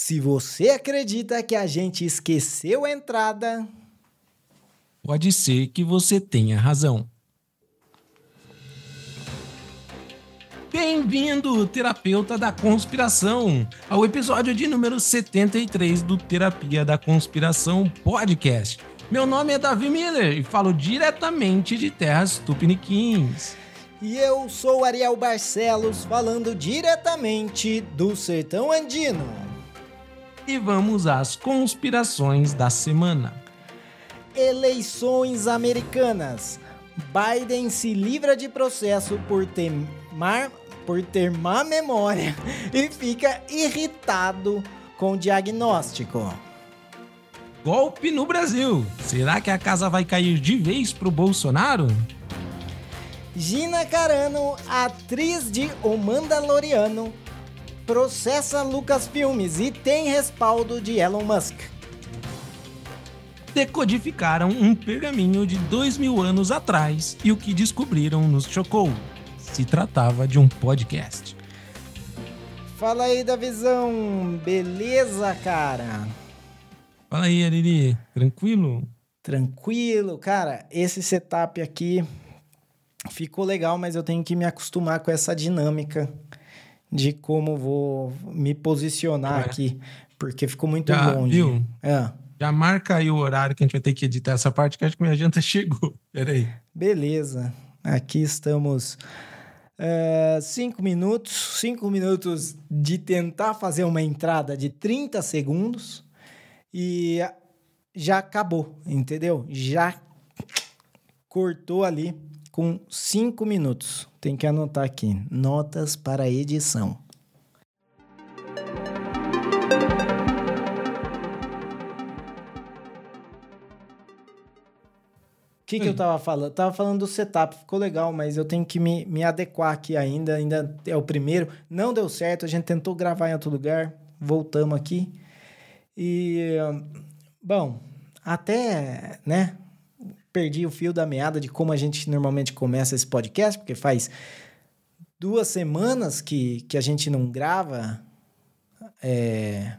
Se você acredita que a gente esqueceu a entrada, pode ser que você tenha razão. Bem-vindo, terapeuta da conspiração, ao episódio de número 73 do Terapia da Conspiração Podcast. Meu nome é Davi Miller e falo diretamente de terras tupiniquins. E eu sou Ariel Barcelos, falando diretamente do sertão andino e vamos às conspirações da semana. Eleições americanas. Biden se livra de processo por temar, por ter má memória e fica irritado com o diagnóstico. Golpe no Brasil. Será que a casa vai cair de vez pro Bolsonaro? Gina Carano, atriz de O Mandaloriano, processa Lucasfilmes e tem respaldo de Elon Musk. Decodificaram um pergaminho de dois mil anos atrás e o que descobriram nos chocou. Se tratava de um podcast. Fala aí da visão, beleza, cara? Fala aí, Ariri, tranquilo? Tranquilo, cara. Esse setup aqui ficou legal, mas eu tenho que me acostumar com essa dinâmica de como vou me posicionar é. aqui, porque ficou muito Já, longe. Viu? É. Já marca aí o horário que a gente vai ter que editar essa parte, que acho que minha janta chegou. Peraí. Beleza. Aqui estamos. Uh, cinco minutos, cinco minutos de tentar fazer uma entrada de 30 segundos e já acabou, entendeu? Já cortou ali com cinco minutos. Tem que anotar aqui. Notas para edição. O que, que eu tava falando? Tava falando do setup, ficou legal, mas eu tenho que me, me adequar aqui ainda. Ainda é o primeiro. Não deu certo, a gente tentou gravar em outro lugar. Voltamos aqui. E. Bom, até, né? Perdi o fio da meada de como a gente normalmente começa esse podcast, porque faz duas semanas que, que a gente não grava é,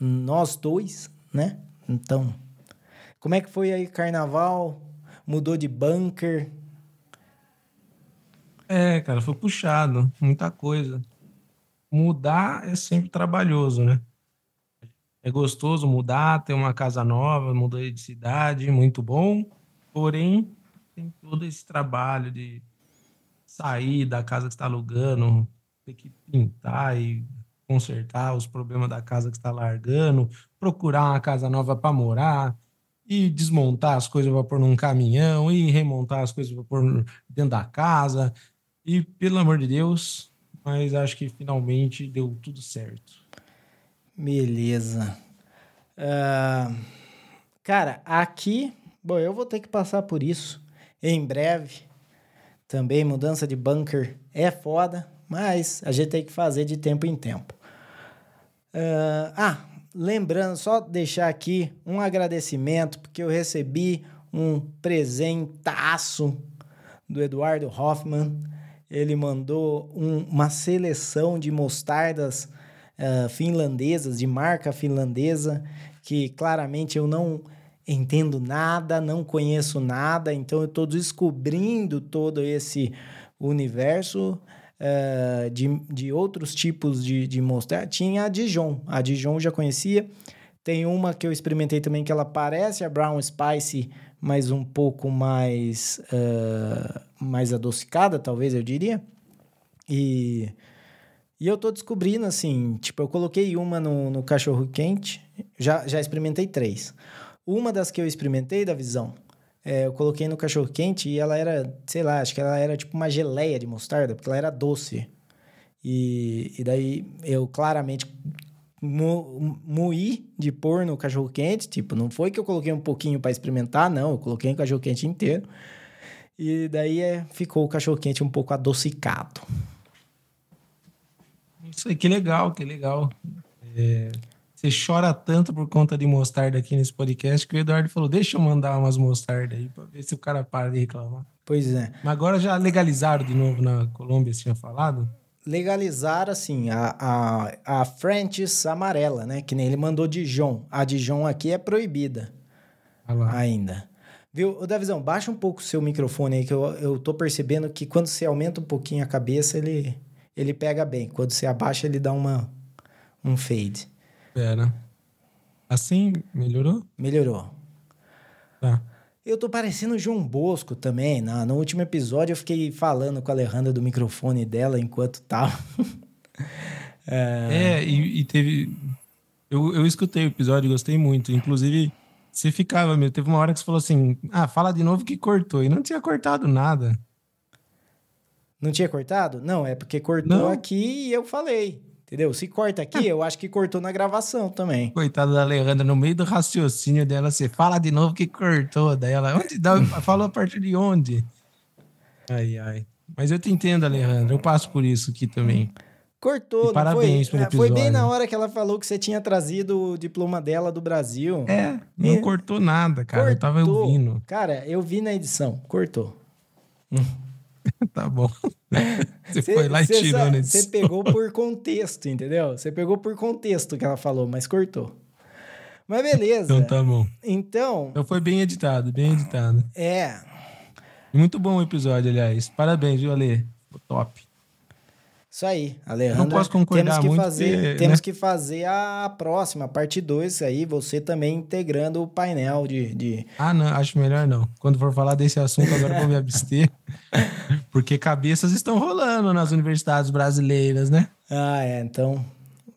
nós dois, né? Então, como é que foi aí carnaval? Mudou de bunker? É, cara, foi puxado, muita coisa. Mudar é sempre trabalhoso, né? É gostoso mudar, ter uma casa nova, mudar de cidade, muito bom. Porém, tem todo esse trabalho de sair da casa que está alugando, ter que pintar e consertar os problemas da casa que está largando, procurar uma casa nova para morar, e desmontar as coisas para pôr num caminhão, e remontar as coisas para pôr dentro da casa. E, pelo amor de Deus, mas acho que finalmente deu tudo certo. Beleza. Uh, cara, aqui Bom, eu vou ter que passar por isso em breve. Também mudança de bunker é foda, mas a gente tem que fazer de tempo em tempo. Uh, ah, lembrando, só deixar aqui um agradecimento, porque eu recebi um presentaço do Eduardo Hoffman. Ele mandou um, uma seleção de mostardas uh, finlandesas, de marca finlandesa, que claramente eu não entendo nada, não conheço nada, então eu estou descobrindo todo esse universo uh, de, de outros tipos de, de mostarda. Tinha a Dijon, a Dijon já conhecia. Tem uma que eu experimentei também que ela parece a Brown Spice, mas um pouco mais, uh, mais adocicada, talvez eu diria. E, e eu tô descobrindo assim, tipo, eu coloquei uma no, no cachorro quente, já, já experimentei três. Uma das que eu experimentei da visão, é, eu coloquei no cachorro quente e ela era, sei lá, acho que ela era tipo uma geleia de mostarda, porque ela era doce. E, e daí eu claramente mo, moí de pôr no cachorro quente, tipo, não foi que eu coloquei um pouquinho para experimentar, não, eu coloquei no cachorro quente inteiro. E daí é, ficou o cachorro quente um pouco adocicado. Isso aí, que legal, que legal. É, você chora tanto por conta de mostarda aqui nesse podcast que o Eduardo falou: deixa eu mandar umas mostardas aí pra ver se o cara para de reclamar. Pois é. Mas agora já legalizaram de novo na Colômbia, você tinha falado? legalizar, assim, a, a, a French amarela, né? Que nem ele mandou Dijon. A Dijon aqui é proibida ainda. Viu? Ô, Davizão, baixa um pouco o seu microfone aí, que eu, eu tô percebendo que quando você aumenta um pouquinho a cabeça, ele, ele pega bem. Quando você abaixa, ele dá uma, um fade. Pera. Assim, melhorou? Melhorou. Tá. Eu tô parecendo o João Bosco também. Na, no último episódio eu fiquei falando com a Alejandra do microfone dela enquanto tava. É, e, e teve. Eu, eu escutei o episódio, gostei muito. Inclusive, você ficava mesmo. Teve uma hora que você falou assim: ah, fala de novo que cortou. E não tinha cortado nada. Não tinha cortado? Não, é porque cortou Não. aqui e eu falei. Entendeu? Se corta aqui, eu acho que cortou na gravação também. Coitada da Alejandra, no meio do raciocínio dela, você fala de novo que cortou. Daí ela, onde dá? Falou a partir de onde? Ai, ai. Mas eu te entendo, Alejandra. Eu passo por isso aqui também. Cortou, E parabéns foi? pelo É, Foi bem episódio. na hora que ela falou que você tinha trazido o diploma dela do Brasil. É, não É. cortou nada, cara. Eu tava Cortou. ouvindo. Cara, eu vi na edição. Cortou. Tá bom. Você foi lá e cê tirou sa- né? Você pegou por contexto, entendeu? Você pegou por contexto que ela falou, mas cortou. Mas beleza. Então tá bom. Então, Então foi bem editado, bem editado. é. Muito bom o episódio, aliás. Parabéns, viu, Ale? Top. Isso aí, Alejandra. Não posso concordar temos que muito, fazer, porque, Temos né? que fazer a próxima, a parte 2 aí, você também integrando o painel de... de... Ah, não, acho melhor não. Quando for falar desse assunto, agora vou me abster. Porque cabeças estão rolando nas universidades brasileiras, né? Ah, é, então,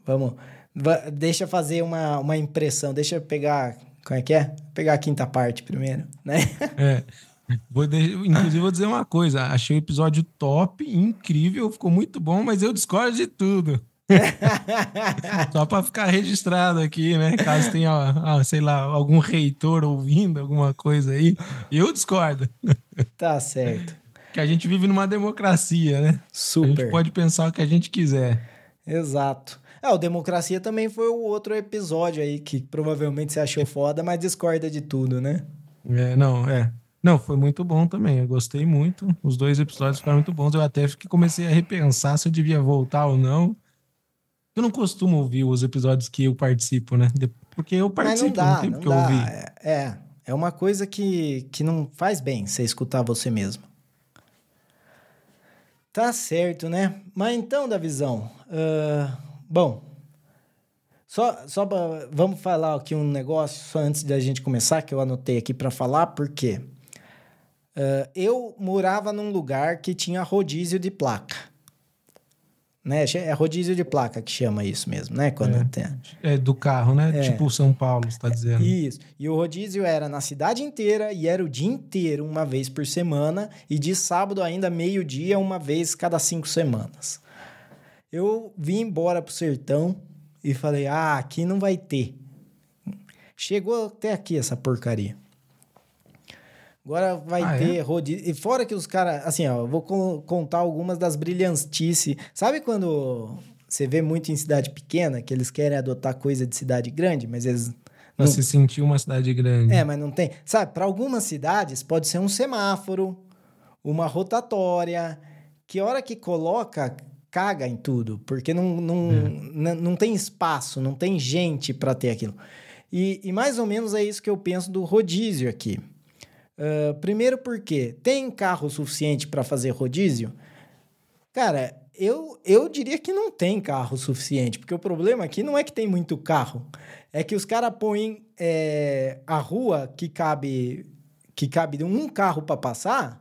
vamos... va- Deixa eu fazer uma, uma impressão, deixa eu pegar... Como é que é? Pegar a quinta parte primeiro, né? É. Vou de- Inclusive, vou dizer uma coisa. Achei o episódio top, incrível, ficou muito bom, mas eu discordo de tudo. Só para ficar registrado aqui, né? Caso tenha, ah, sei lá, algum reitor ouvindo alguma coisa aí. Eu discordo. tá certo. Que a gente vive numa democracia, né? A Super. gente pode pensar o que a gente quiser. Exato. Ah, o Democracia também foi o outro episódio aí que provavelmente você achou foda, mas discorda de tudo, né? É, não, é. Não, foi muito bom também. Eu gostei muito. Os dois episódios ficaram muito bons. Eu até que comecei a repensar se eu devia voltar ou não. Eu não costumo ouvir os episódios que eu participo, né? Porque eu Mas participo, não não, dá, tem não porque eu dá. ouvir. É, é, é uma coisa que, que não faz bem você escutar você mesmo. Tá certo, né? Mas então, Davizão, ah, bom, só, só pra, vamos falar aqui um negócio só antes da gente começar, que eu anotei aqui para falar, porque ah, eu morava num lugar que tinha rodízio de placa. Né? É rodízio de placa que chama isso mesmo, né? Quando É. tem. É, do carro, né? É. Tipo São Paulo, você tá dizendo. Isso. E o rodízio era na cidade inteira e era o dia inteiro, uma vez por semana, e de sábado ainda meio-dia, uma vez cada cinco semanas. Eu vim embora pro sertão e falei: ah, aqui não vai ter. Chegou até aqui essa porcaria. Agora vai Ah, é? ter rodízio. E fora que os caras. Assim, ó, eu vou con- contar algumas das brilhantices. Sabe quando você vê muito em cidade pequena que eles querem adotar coisa de cidade grande, mas eles. Pra se sentir uma cidade grande. É, mas não tem. Sabe, para algumas cidades pode ser um semáforo, uma rotatória, que hora que coloca, caga em tudo, porque não, não, não, não tem espaço, não tem gente para ter aquilo. E, e mais ou menos é isso que eu penso do rodízio aqui. Ah, primeiro porque tem carro suficiente para fazer rodízio? Cara, eu, eu diria que não tem carro suficiente, porque o problema aqui não é que tem muito carro, é que os caras põem é, a rua que cabe que cabe um carro para passar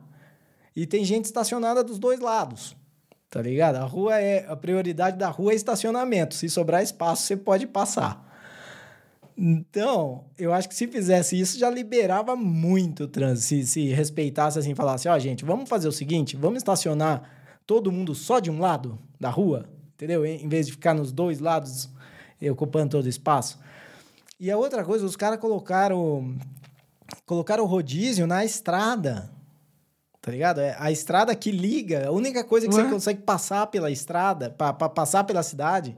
e tem gente estacionada dos dois lados. Tá ligado? A rua é a prioridade da rua é estacionamento. Se sobrar espaço, você pode passar. Então, eu acho que se fizesse isso, já liberava muito o trânsito. Se, se respeitasse assim, falasse, ó, gente, vamos fazer o seguinte, vamos estacionar todo mundo só de um lado da rua, entendeu? Em vez de ficar nos dois lados ocupando todo o espaço. E a outra coisa, os caras colocaram colocaram o rodízio na estrada. Tá ligado? É a estrada que liga, a única coisa que Ué? você consegue passar pela estrada, para passar pela cidade.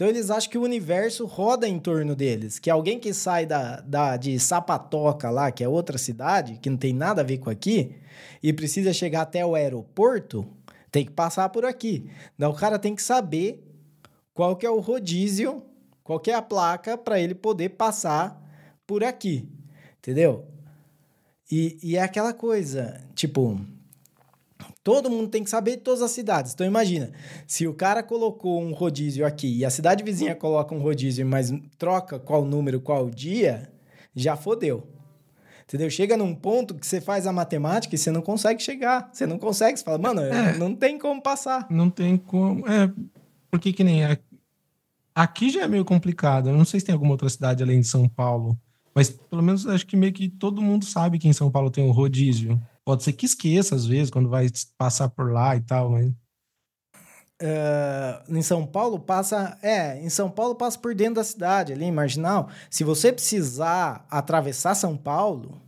Então eles acham que o universo roda em torno deles, que alguém que sai da, da de Sapatoca lá, que é outra cidade, que não tem nada a ver com aqui, e precisa chegar até o aeroporto, Tem que passar por aqui. Então o cara tem que saber qual que é o rodízio, qual que é a placa para ele poder passar por aqui. Entendeu? E, e é aquela coisa, tipo, Todo mundo tem que saber de todas as cidades. Então imagina, se o cara colocou um rodízio aqui e a cidade vizinha coloca um rodízio, mas troca qual número, qual dia, já fodeu. Entendeu? Chega num ponto que você faz a matemática e você não consegue chegar. Você não consegue. Você fala, mano, é, não tem como passar. Não tem como. É, porque que nem. Aqui já é meio complicado. Eu não sei se tem alguma outra cidade além de São Paulo. Mas pelo menos acho que meio que todo mundo sabe que em São Paulo tem um rodízio. Pode ser que esqueça às vezes quando vai passar por lá e tal, mas. Uh, em São Paulo passa. É, em São Paulo passa por dentro da cidade, ali Marginal. Se você precisar atravessar São Paulo,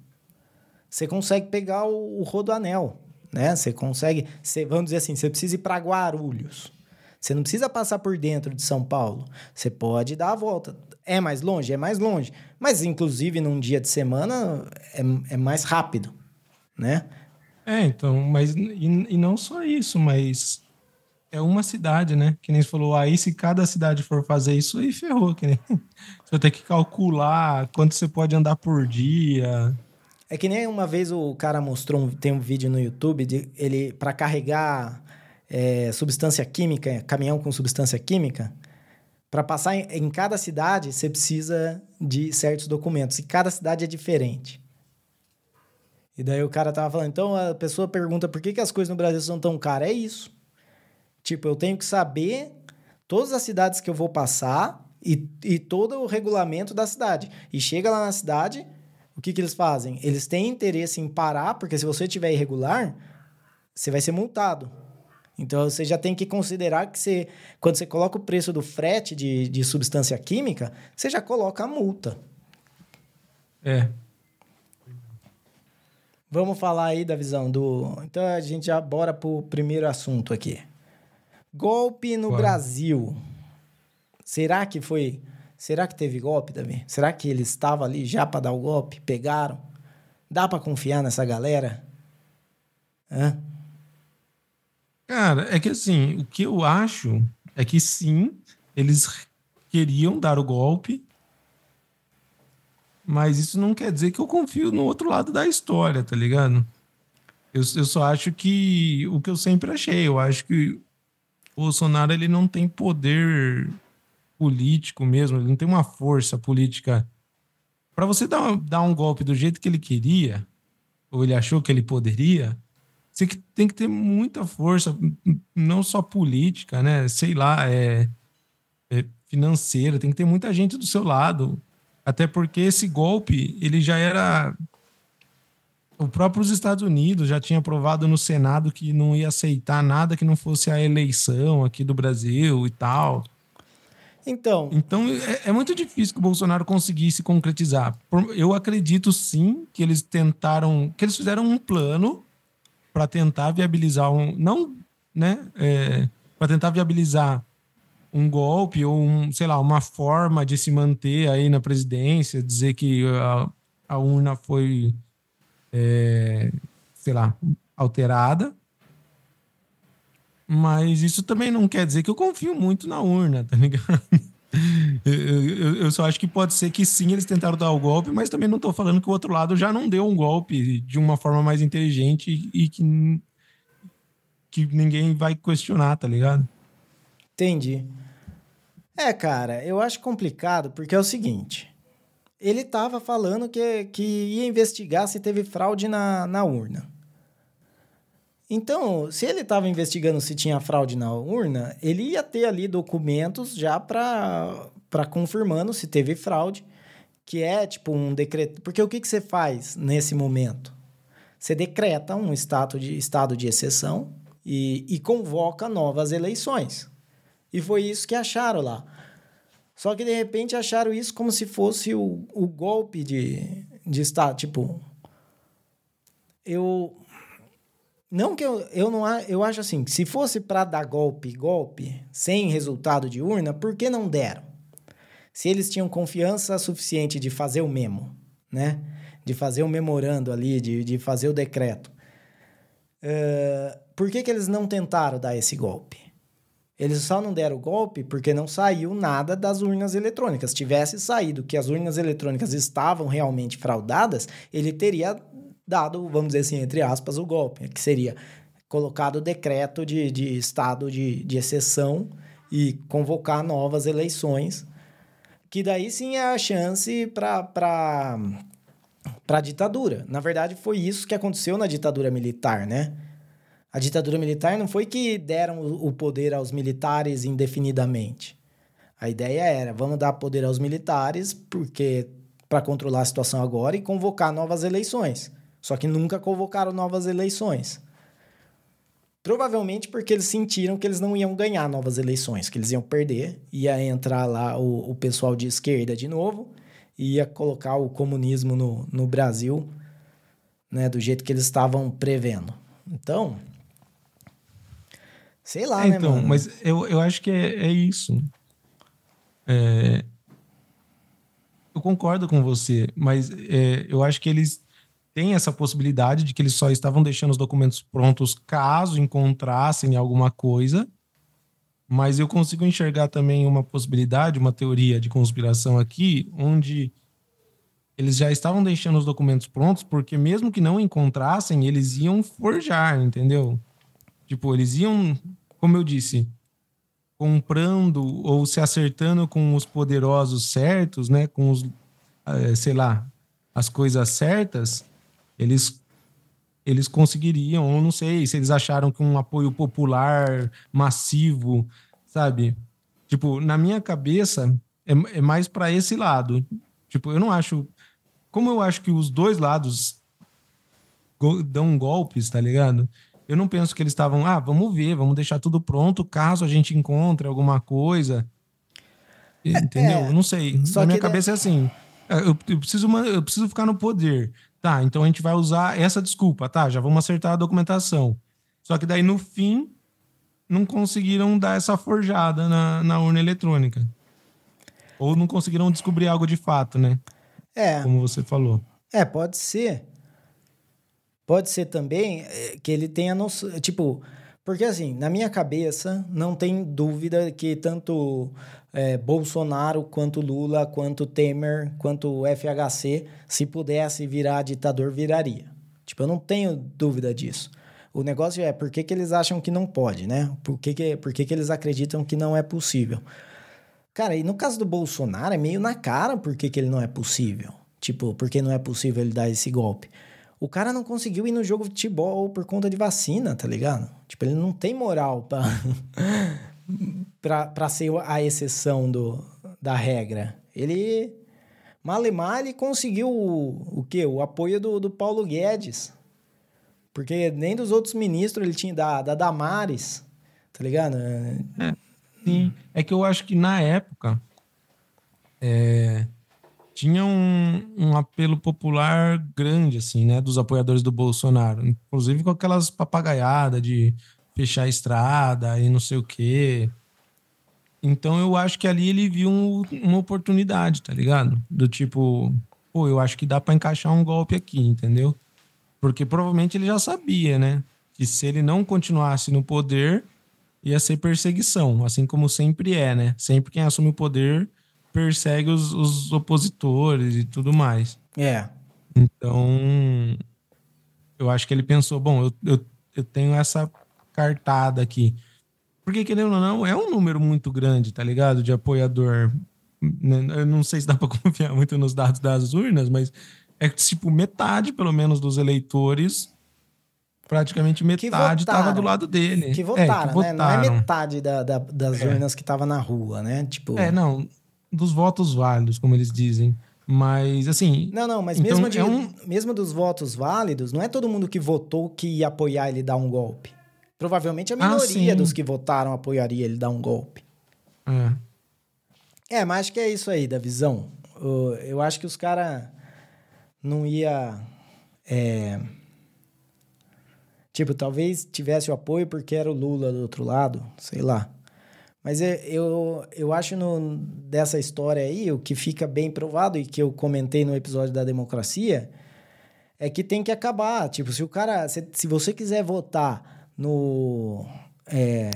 você consegue pegar o, o Rodoanel, né? Você consegue. Você, vamos dizer assim, você precisa ir para Guarulhos. Você não precisa passar por dentro de São Paulo. Você pode dar a volta. É mais longe? É mais longe. Mas, inclusive, num dia de semana, é, é mais rápido né? É, então, mas e, e não só isso, mas é uma cidade, né? Que nem você falou, aí se cada cidade for fazer isso, aí ferrou, que nem você tem que calcular quanto você pode andar por dia. É que nem uma vez o cara mostrou, um, tem um vídeo no YouTube de ele para carregar é, substância química, caminhão com substância química, para passar em, em cada cidade você precisa de certos documentos e cada cidade é diferente. E daí o cara tava falando, então a pessoa pergunta por que, que as coisas no Brasil são tão caras. É isso. Tipo, eu tenho que saber todas as cidades que eu vou passar e, e todo o regulamento da cidade. E chega lá na cidade, o que, que eles fazem? Eles têm interesse em parar, porque se você tiver irregular, você vai ser multado. Então você já tem que considerar que você, quando você coloca o preço do frete de, de substância química, você já coloca a multa. É, Vamos falar aí da visão do. Então a gente já bora pro primeiro assunto aqui. Golpe no Bora. Brasil. Será que foi. Será que teve golpe, Davi? Será que ele estava ali já para dar o golpe? Pegaram? Dá para confiar nessa galera? Hã? Cara, é que assim, o que eu acho é que sim, eles queriam dar o golpe, mas isso não quer dizer que eu confio no outro lado da história, tá ligado? Eu, eu só acho que o que eu sempre achei, eu acho que o Bolsonaro ele não tem poder político mesmo, ele não tem uma força política. Para você dar, dar um golpe do jeito que ele queria, ou ele achou que ele poderia, você tem que ter muita força, não só política, né? Sei lá, é, é financeira, tem que ter muita gente do seu lado. Até porque esse golpe, ele já era. O próprio Estados Unidos já tinha aprovado no Senado que não ia aceitar nada que não fosse a eleição aqui do Brasil e tal. Então. Então é, é muito difícil que o Bolsonaro conseguisse concretizar. Eu acredito sim que eles tentaram. que eles fizeram um plano para tentar viabilizar um. Não, né? É, para tentar viabilizar um golpe ou, um, sei lá, uma forma de se manter aí na presidência, dizer que a, a urna foi, é, sei lá, alterada. Mas isso também não quer dizer que eu confio muito na urna, tá ligado? Eu, eu, eu, só acho que pode ser que sim, eles tentaram dar o golpe, mas também não estou falando que o outro lado já não deu um golpe de uma forma mais inteligente e que, que ninguém vai questionar, tá ligado? Entendi. É, cara, eu acho complicado porque é o seguinte: ele estava falando que, que ia investigar se teve fraude na, na urna. Então, se ele estava investigando se tinha fraude na urna, ele ia ter ali documentos já para confirmando se teve fraude, que é tipo um decreto. Porque o que, que você faz nesse momento? Você decreta um estado de, estado de exceção e, e convoca novas eleições. E foi isso que acharam lá. Só que de repente acharam isso como se fosse o, o golpe de, de Estado. Tipo, eu. Não que eu, eu não eu acho assim, se fosse para dar golpe, golpe, sem resultado de urna, por que não deram? Se eles tinham confiança suficiente de fazer o memo, né? De fazer o memorando ali, de, de fazer o decreto. Uh, por que, que eles não tentaram dar esse golpe? Eles só não deram o golpe porque não saiu nada das urnas eletrônicas. Se tivesse saído que as urnas eletrônicas estavam realmente fraudadas, ele teria dado, vamos dizer assim, entre aspas, o golpe, que seria colocado o decreto de, de estado de, de exceção e convocar novas eleições, que daí sim é a chance para a ditadura. Na verdade, foi isso que aconteceu na ditadura militar, né? A ditadura militar não foi que deram o poder aos militares indefinidamente. A ideia era, vamos dar poder aos militares porque para controlar a situação agora e convocar novas eleições. Só que nunca convocaram novas eleições. Provavelmente porque eles sentiram que eles não iam ganhar novas eleições, que eles iam perder, ia entrar lá o, o pessoal de esquerda de novo, ia colocar o comunismo no, no Brasil, né, do jeito que eles estavam prevendo. Então, sei lá, é, né, então, mano? mas eu, eu acho que é, é isso. É, eu concordo com você, mas é, eu acho que eles tem essa possibilidade de que eles só estavam deixando os documentos prontos caso encontrassem alguma coisa. Mas eu consigo enxergar também uma possibilidade, uma teoria de conspiração aqui, onde eles já estavam deixando os documentos prontos, porque mesmo que não encontrassem, eles iam forjar, entendeu? Tipo, eles iam, como eu disse, comprando ou se acertando com os poderosos certos, né? Com os, eh, sei lá, as coisas certas, eles eles conseguiriam, ou não sei, se eles acharam que um apoio popular massivo, sabe? Tipo, na minha cabeça é, é mais para esse lado. Tipo, eu não acho, como eu acho que os dois lados dão golpes, tá ligado? Eu não penso que eles estavam, ah, vamos ver, vamos deixar tudo pronto caso a gente encontre alguma coisa. Entendeu? É, não sei. Na minha cabeça é assim. Eu, eu, preciso, eu preciso ficar no poder. Tá, então a gente vai usar essa desculpa, tá? Já vamos acertar a documentação. Só que daí no fim não conseguiram dar essa forjada na, na urna eletrônica. Ou não conseguiram descobrir algo de fato, né? É. Como você falou. É, pode ser. Pode ser também eh, que ele tenha noção. Tipo, porque assim, na minha cabeça, não tem dúvida que tanto é, Bolsonaro, quanto Lula, quanto Temer, quanto FHC, se pudesse virar ditador, viraria. Tipo, eu não tenho dúvida disso. O negócio é por que, que eles acham que não pode, né? Por que, que, por que, que eles acreditam que não é possível? Cara, e no caso do Bolsonaro, é meio na cara por que, que ele não é possível. Tipo, por que não é possível ele dar esse golpe. O cara não conseguiu ir no jogo de futebol por conta de vacina, tá ligado? Tipo, ele não tem moral pra. para ser a exceção do, da regra. Ele, malemar, ele conseguiu o, o quê? O apoio do, do Paulo Guedes. Porque nem dos outros ministros ele tinha, da, da Damares, tá ligado? É, sim. É que eu acho que na época é, tinha um, um apelo popular grande, assim, né? Dos apoiadores do Bolsonaro. Inclusive com aquelas papagaiadas de fechar a estrada e não sei o quê. Então eu acho que ali ele viu um, uma oportunidade, tá ligado? Do tipo, pô, eu acho que dá para encaixar um golpe aqui, entendeu? Porque provavelmente ele já sabia, né? Que se ele não continuasse no poder, ia ser perseguição, assim como sempre é, né? Sempre quem assume o poder persegue os, os opositores e tudo mais. É. Então, eu acho que ele pensou, bom, eu, eu, eu tenho essa cartada aqui. Porque, querendo ou não, é um número muito grande, tá ligado? De apoiador. Né, eu não sei se dá para confiar muito nos dados das urnas, mas é tipo metade, pelo menos, dos eleitores. Praticamente metade estava do lado dele. Que votaram, é, que votaram. né? Não é metade da, da, das é. urnas que estava na rua, né? Tipo... É, não. Dos votos válidos, como eles dizem. Mas, assim. Não, não, mas então mesmo, de, é um... mesmo dos votos válidos, não é todo mundo que votou que ia apoiar ele dar um golpe. Provavelmente a ah, minoria ah, dos que votaram apoiaria ele dar um golpe. É. É, mas acho que é isso aí da visão. Eu acho que os caras não ia. É... Tipo, talvez tivesse o apoio porque era o Lula do outro lado, sei lá. Mas é, eu, eu acho no, dessa história aí, o que fica bem provado e que eu comentei no episódio da democracia, é que tem que acabar. Tipo, se o cara. Se, se você quiser votar no, é,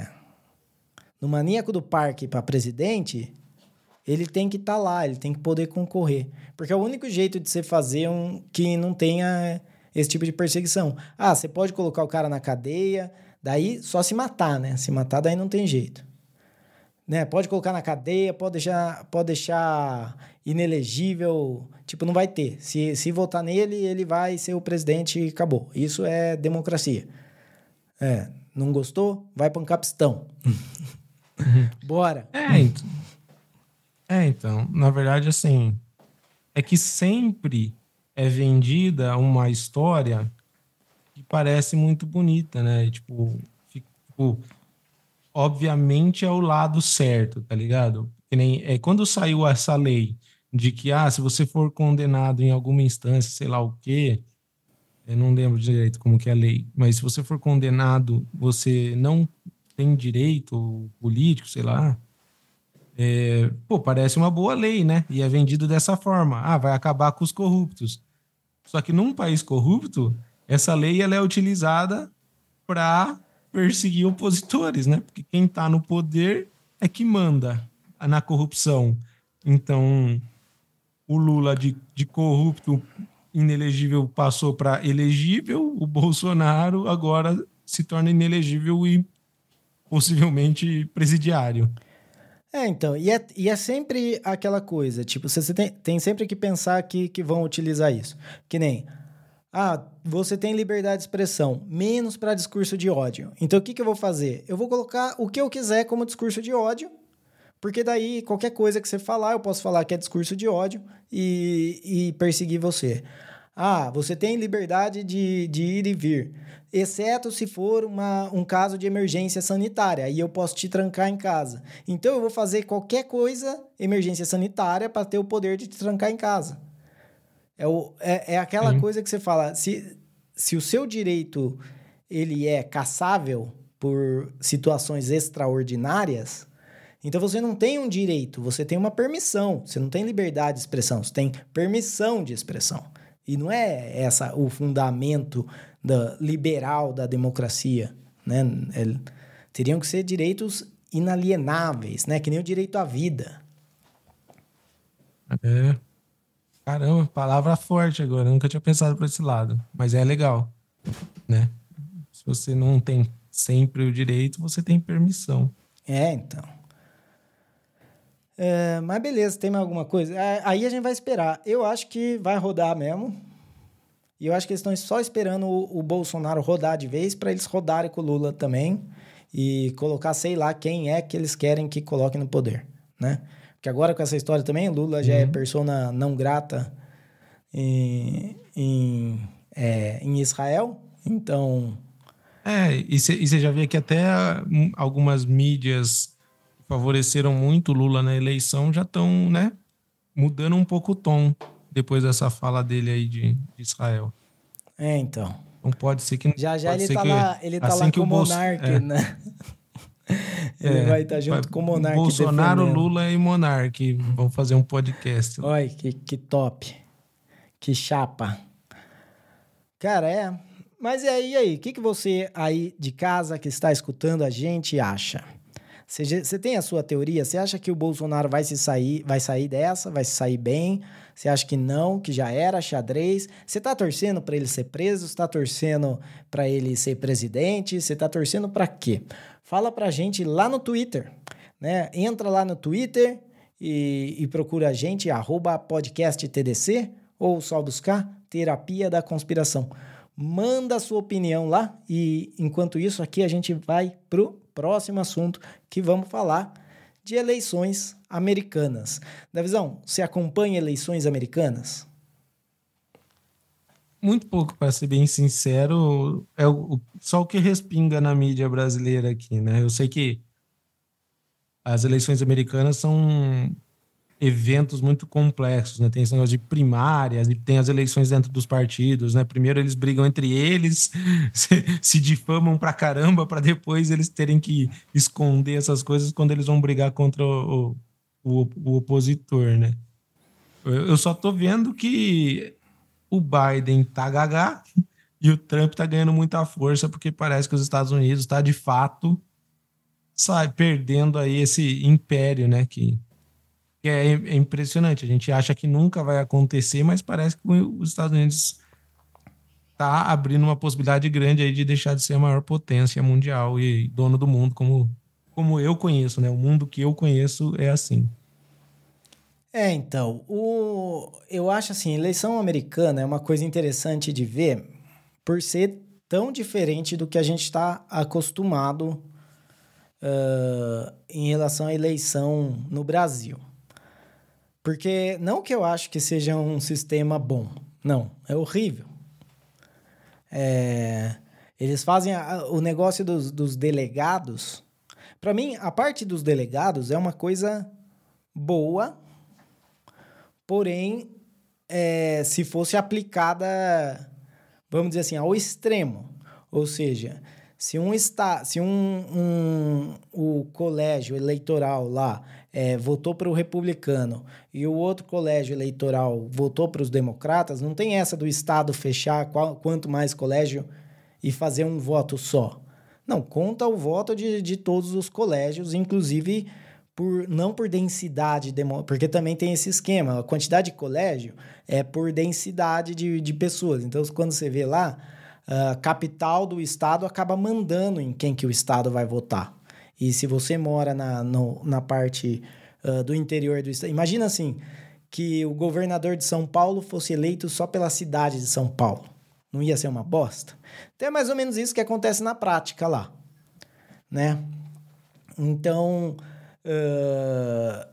no maníaco do parque para presidente, ele tem que estar tá lá, ele tem que poder concorrer. Porque é o único jeito de você fazer um que não tenha esse tipo de perseguição. Ah, você pode colocar o cara na cadeia, daí só se matar, né? Se matar, daí não tem jeito. Né? Pode colocar na cadeia, pode deixar, pode deixar inelegível, tipo, não vai ter. Se, se votar nele, ele vai ser o presidente e acabou. Isso é democracia. É, não gostou? Vai para um capistão. Bora. É, então, é, então, na verdade, assim, é que sempre é vendida uma história que parece muito bonita, né? Tipo, tipo obviamente é o lado certo, tá ligado? Que nem, é, quando saiu essa lei de que, ah, se você for condenado em alguma instância, sei lá o quê, eu não lembro direito como que é a lei, mas se você for condenado, você não tem direito político, sei lá, é, pô, parece uma boa lei, né? E é vendido dessa forma. Ah, vai acabar com os corruptos. Só que num país corrupto, essa lei ela é utilizada para perseguir opositores, né? Porque quem está no poder é que manda na corrupção. Então, o Lula de, de corrupto inelegível passou para elegível, o Bolsonaro agora se torna inelegível e possivelmente presidiário. É, então, e é, e é sempre aquela coisa, tipo, você tem, tem sempre que pensar que, que vão utilizar isso. Que nem, ah, você tem liberdade de expressão, menos para discurso de ódio. Então, o que, que eu vou fazer? Eu vou colocar o que eu quiser como discurso de ódio, porque daí qualquer coisa que você falar, eu posso falar que é discurso de ódio e, e perseguir você. Ah, você tem liberdade de, de ir e vir, exceto se for uma, um caso de emergência sanitária, e eu posso te trancar em casa. Então eu vou fazer qualquer coisa, emergência sanitária, para ter o poder de te trancar em casa. É, o, é, é aquela Sim. coisa que você fala, se, se o seu direito ele é caçável por situações extraordinárias, então você não tem um direito, você tem uma permissão, você não tem liberdade de expressão, você tem permissão de expressão. E não é essa o fundamento da, liberal da democracia, né? É, teriam que ser direitos inalienáveis, né? Que nem o direito à vida. É. Caramba, palavra forte agora. Eu nunca tinha pensado por esse lado. Mas é legal, né? Se você não tem sempre o direito, você tem permissão. É, então. É, mas beleza, tem mais alguma coisa? É, aí a gente vai esperar. Eu acho que vai rodar mesmo. E eu acho que eles estão só esperando o, o Bolsonaro rodar de vez para eles rodarem com o Lula também e colocar, sei lá, quem é que eles querem que coloque no poder, né? Porque agora com essa história também, Lula já é uhum. persona não grata em, em, é, em Israel, então... É, e você já vê que até hum, algumas mídias favoreceram muito Lula na eleição já estão, né, mudando um pouco o tom depois dessa fala dele aí de, de Israel. É, então. Então pode ser que já já ele tá lá, ele tá assim lá com o Monark, é. né? ele é, vai estar tá junto com o Monark. Bolsonaro, defendendo. Lula e Monark vão fazer um podcast. Olha que, que top. Que chapa. Cara, é. Mas e aí, e aí? O que, que você aí de casa que está escutando a gente acha? Você, você tem a sua teoria? Você acha que o Bolsonaro vai se sair, vai sair dessa, vai se sair bem? Você acha que não, que já era xadrez? Você está torcendo para ele ser preso? Está torcendo para ele ser presidente? Você está torcendo para quê? Fala para a gente lá no Twitter, né? Entra lá no Twitter e, e procura a gente arroba podcasttdc ou só buscar terapia da conspiração. Manda a sua opinião lá e enquanto isso aqui a gente vai pro próximo assunto que vamos falar de eleições americanas. Davizão, você acompanha eleições americanas? Muito pouco, para ser bem sincero, é o, só o que respinga na mídia brasileira aqui, né? Eu sei que as eleições americanas são eventos muito complexos, né? Tem esse negócio de primárias, tem as eleições dentro dos partidos, né? Primeiro eles brigam entre eles, se, se difamam pra caramba, para depois eles terem que esconder essas coisas quando eles vão brigar contra o, o, o opositor, né? Eu só tô vendo que o Biden tá gagá e o Trump tá ganhando muita força porque parece que os Estados Unidos está de fato sai perdendo aí esse império, né? Que, que é, é, impressionante. A gente acha que nunca vai acontecer, mas parece que os Estados Unidos tá abrindo uma possibilidade grande aí de deixar de ser a maior potência mundial e dono do mundo, como, como eu conheço, né? O mundo que eu conheço é assim. É, então, o, eu acho assim, eleição americana é uma coisa interessante de ver por ser tão diferente do que a gente está acostumado uh, em relação à eleição no Brasil. Porque não que eu acho que seja um sistema bom, não, é horrível. É, eles fazem a, o negócio dos, dos delegados. Para mim, a parte dos delegados é uma coisa boa, porém, é, se fosse aplicada, vamos dizer assim, ao extremo. Ou seja, se um está, se um, um o colégio eleitoral lá é, votou para o republicano e o outro colégio eleitoral votou para os democratas, não tem essa do estado fechar qual, quanto mais colégio e fazer um voto só. Não, conta o voto de, de todos os colégios, inclusive por não por densidade, porque também tem esse esquema, a quantidade de colégio é por densidade de, de pessoas. Então, quando você vê lá, a capital do estado acaba mandando em quem que o estado vai votar. E se você mora na, no, na parte uh, do interior do estado, imagina assim, que o governador de São Paulo fosse eleito só pela cidade de São Paulo. Não ia ser uma bosta? Então é mais ou menos isso que acontece na prática lá, né? Então, uh,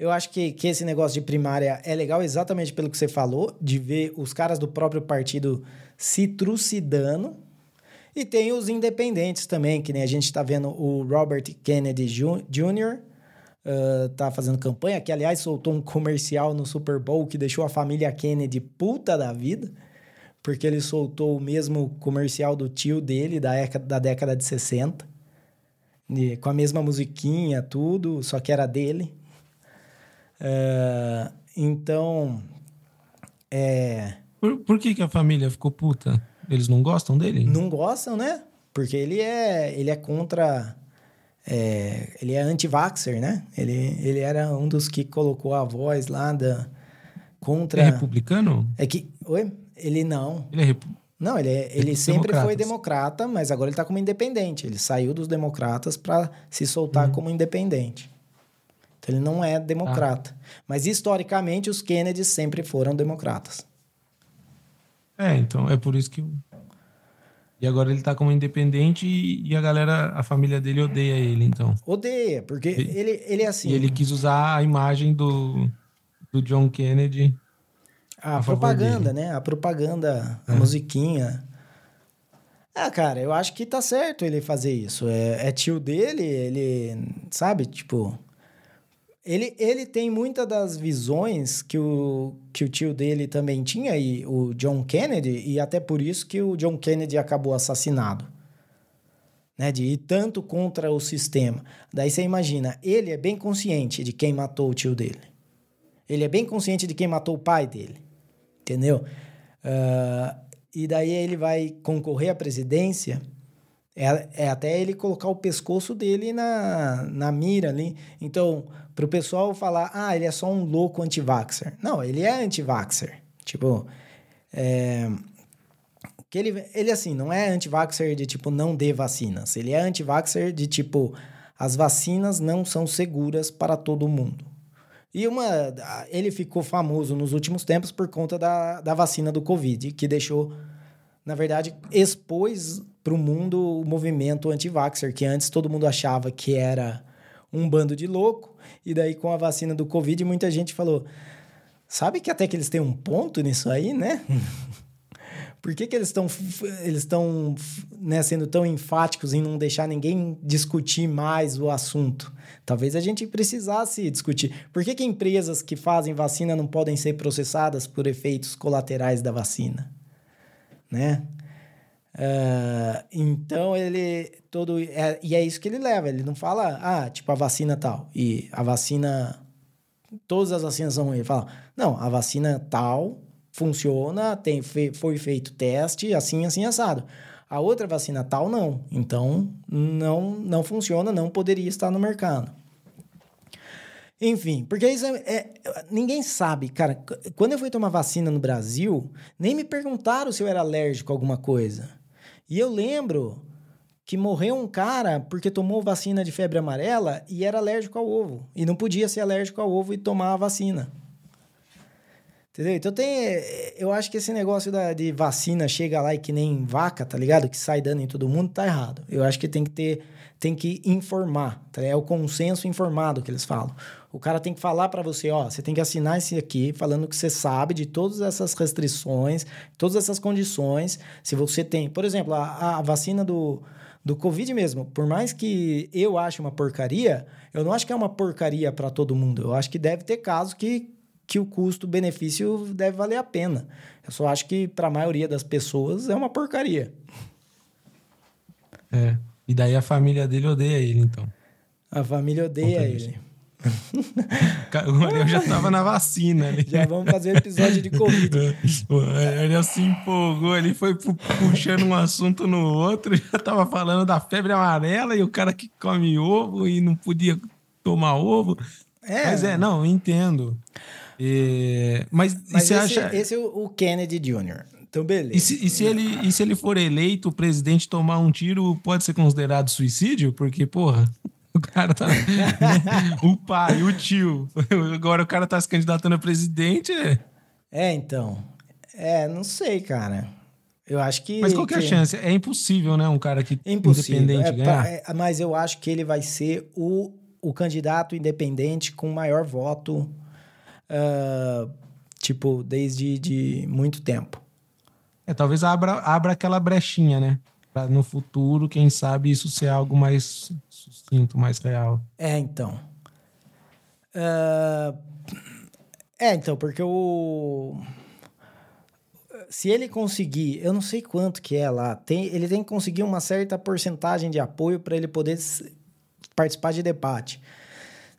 eu acho que, que esse negócio de primária é legal exatamente pelo que você falou, de ver os caras do próprio partido se trucidando. E tem os independentes também, que nem a gente está vendo o Robert Kennedy Jr. Uh, tá fazendo campanha, que aliás soltou um comercial no Super Bowl que deixou a família Kennedy puta da vida, porque ele soltou o mesmo comercial do tio dele da, da década de 60, e, com a mesma musiquinha, tudo, só que era dele. Uh, então, é, por, por que, que a família ficou puta? Eles não gostam dele? Não gostam, né? Porque ele é, ele é contra. É, ele é anti-vaxxer, né? Ele, ele era um dos que colocou a voz lá da. Contra. É republicano? É que. Oi? Ele não. Ele é rep... Não, ele, é, ele sempre foi democrata, mas agora ele está como independente. Ele saiu dos democratas para se soltar uhum. como independente. Então ele não é democrata. Ah. Mas historicamente os Kennedy sempre foram democratas. É, então é por isso que. E agora ele tá como independente e, a galera, a família dele odeia ele, então. Odeia, porque ele, ele, ele é assim. E ele quis usar a imagem do, do John Kennedy. A, a propaganda, né? A propaganda, a é. musiquinha. Ah, cara, eu acho que tá certo ele fazer isso. É, é tio dele, ele, sabe, tipo. Ele, ele tem muitas das visões que o, que o tio dele também tinha, e o John Kennedy, e até por isso que o John Kennedy acabou assassinado. Né, de ir tanto contra o sistema. Daí você imagina, ele é bem consciente de quem matou o tio dele. Ele é bem consciente de quem matou o pai dele. Entendeu? Uh, e daí ele vai concorrer à presidência. É, é até ele colocar o pescoço dele na, na mira ali. Então, para o pessoal falar, ah, ele é só um louco anti-vaxxer. Não, ele é anti-vaxxer. Tipo, é... que ele, ele assim, não é anti-vaxxer de tipo, não dê vacinas. Ele é anti-vaxxer de tipo, as vacinas não são seguras para todo mundo. E uma, ele ficou famoso nos últimos tempos por conta da, da vacina do Covid, que deixou, na verdade, expôs para o mundo o movimento anti-vaxxer, que antes todo mundo achava que era um bando de louco, e daí com a vacina do Covid muita gente falou: sabe que até que eles têm um ponto nisso aí, né? Por que, que eles estão eles né, sendo tão enfáticos em não deixar ninguém discutir mais o assunto? Talvez a gente precisasse discutir. Por que, que empresas que fazem vacina não podem ser processadas por efeitos colaterais da vacina? Né? Uh, então ele todo é, e é isso que ele leva. Ele não fala, ah, tipo a vacina tal e a vacina, todas as vacinas são ruins. Ele fala, não, a vacina tal funciona, tem, foi feito teste, assim, assim, assado. A outra vacina tal, não. Então, não, não funciona, não poderia estar no mercado. Enfim, porque isso é, é, Ninguém sabe, cara. Quando eu fui tomar vacina no Brasil, nem me perguntaram se eu era alérgico a alguma coisa. E eu lembro que morreu um cara porque tomou vacina de febre amarela e era alérgico ao ovo. E não podia ser alérgico ao ovo e tomar a vacina. Entendeu? Então tem. Eu acho que esse negócio da, de vacina chega lá e que nem vaca, tá ligado? Que sai dando em todo mundo, tá errado. Eu acho que tem que ter. Tem que informar, tá? É o consenso informado que eles falam. O cara tem que falar para você, ó, você tem que assinar esse aqui, falando que você sabe de todas essas restrições, todas essas condições. Se você tem, por exemplo, a, a vacina do, do Covid mesmo, por mais que eu ache uma porcaria, eu não acho que é uma porcaria para todo mundo. Eu acho que deve ter casos que, que o custo-benefício deve valer a pena. Eu só acho que para a maioria das pessoas é uma porcaria. É. E daí a família dele odeia ele, então. A família odeia ele. o Ariel já tava na vacina. Ali. Já vamos fazer episódio de Covid. O Ariel se empolgou, ele foi puxando um assunto no outro, já tava falando da febre amarela e o cara que come ovo e não podia tomar ovo. É. Mas é, não, entendo. É, mas, mas você esse, acha... esse é o Kennedy Jr. Então, beleza. E se, e se, ele, e se ele for eleito, o presidente tomar um tiro, pode ser considerado suicídio? Porque, porra. O cara tá. o pai, o tio. Agora o cara tá se candidatando a presidente. É, é então. É, não sei, cara. Eu acho que. Mas qual que é a chance? É impossível, né? Um cara que impossível. independente é, ganhar. É, mas eu acho que ele vai ser o, o candidato independente com maior voto, uh, tipo, desde de muito tempo. É, talvez abra, abra aquela brechinha, né? Pra no futuro, quem sabe, isso ser algo mais sucinto, mais real. É, então. Uh... É, então, porque o. Se ele conseguir, eu não sei quanto que é lá, tem, ele tem que conseguir uma certa porcentagem de apoio para ele poder participar de debate.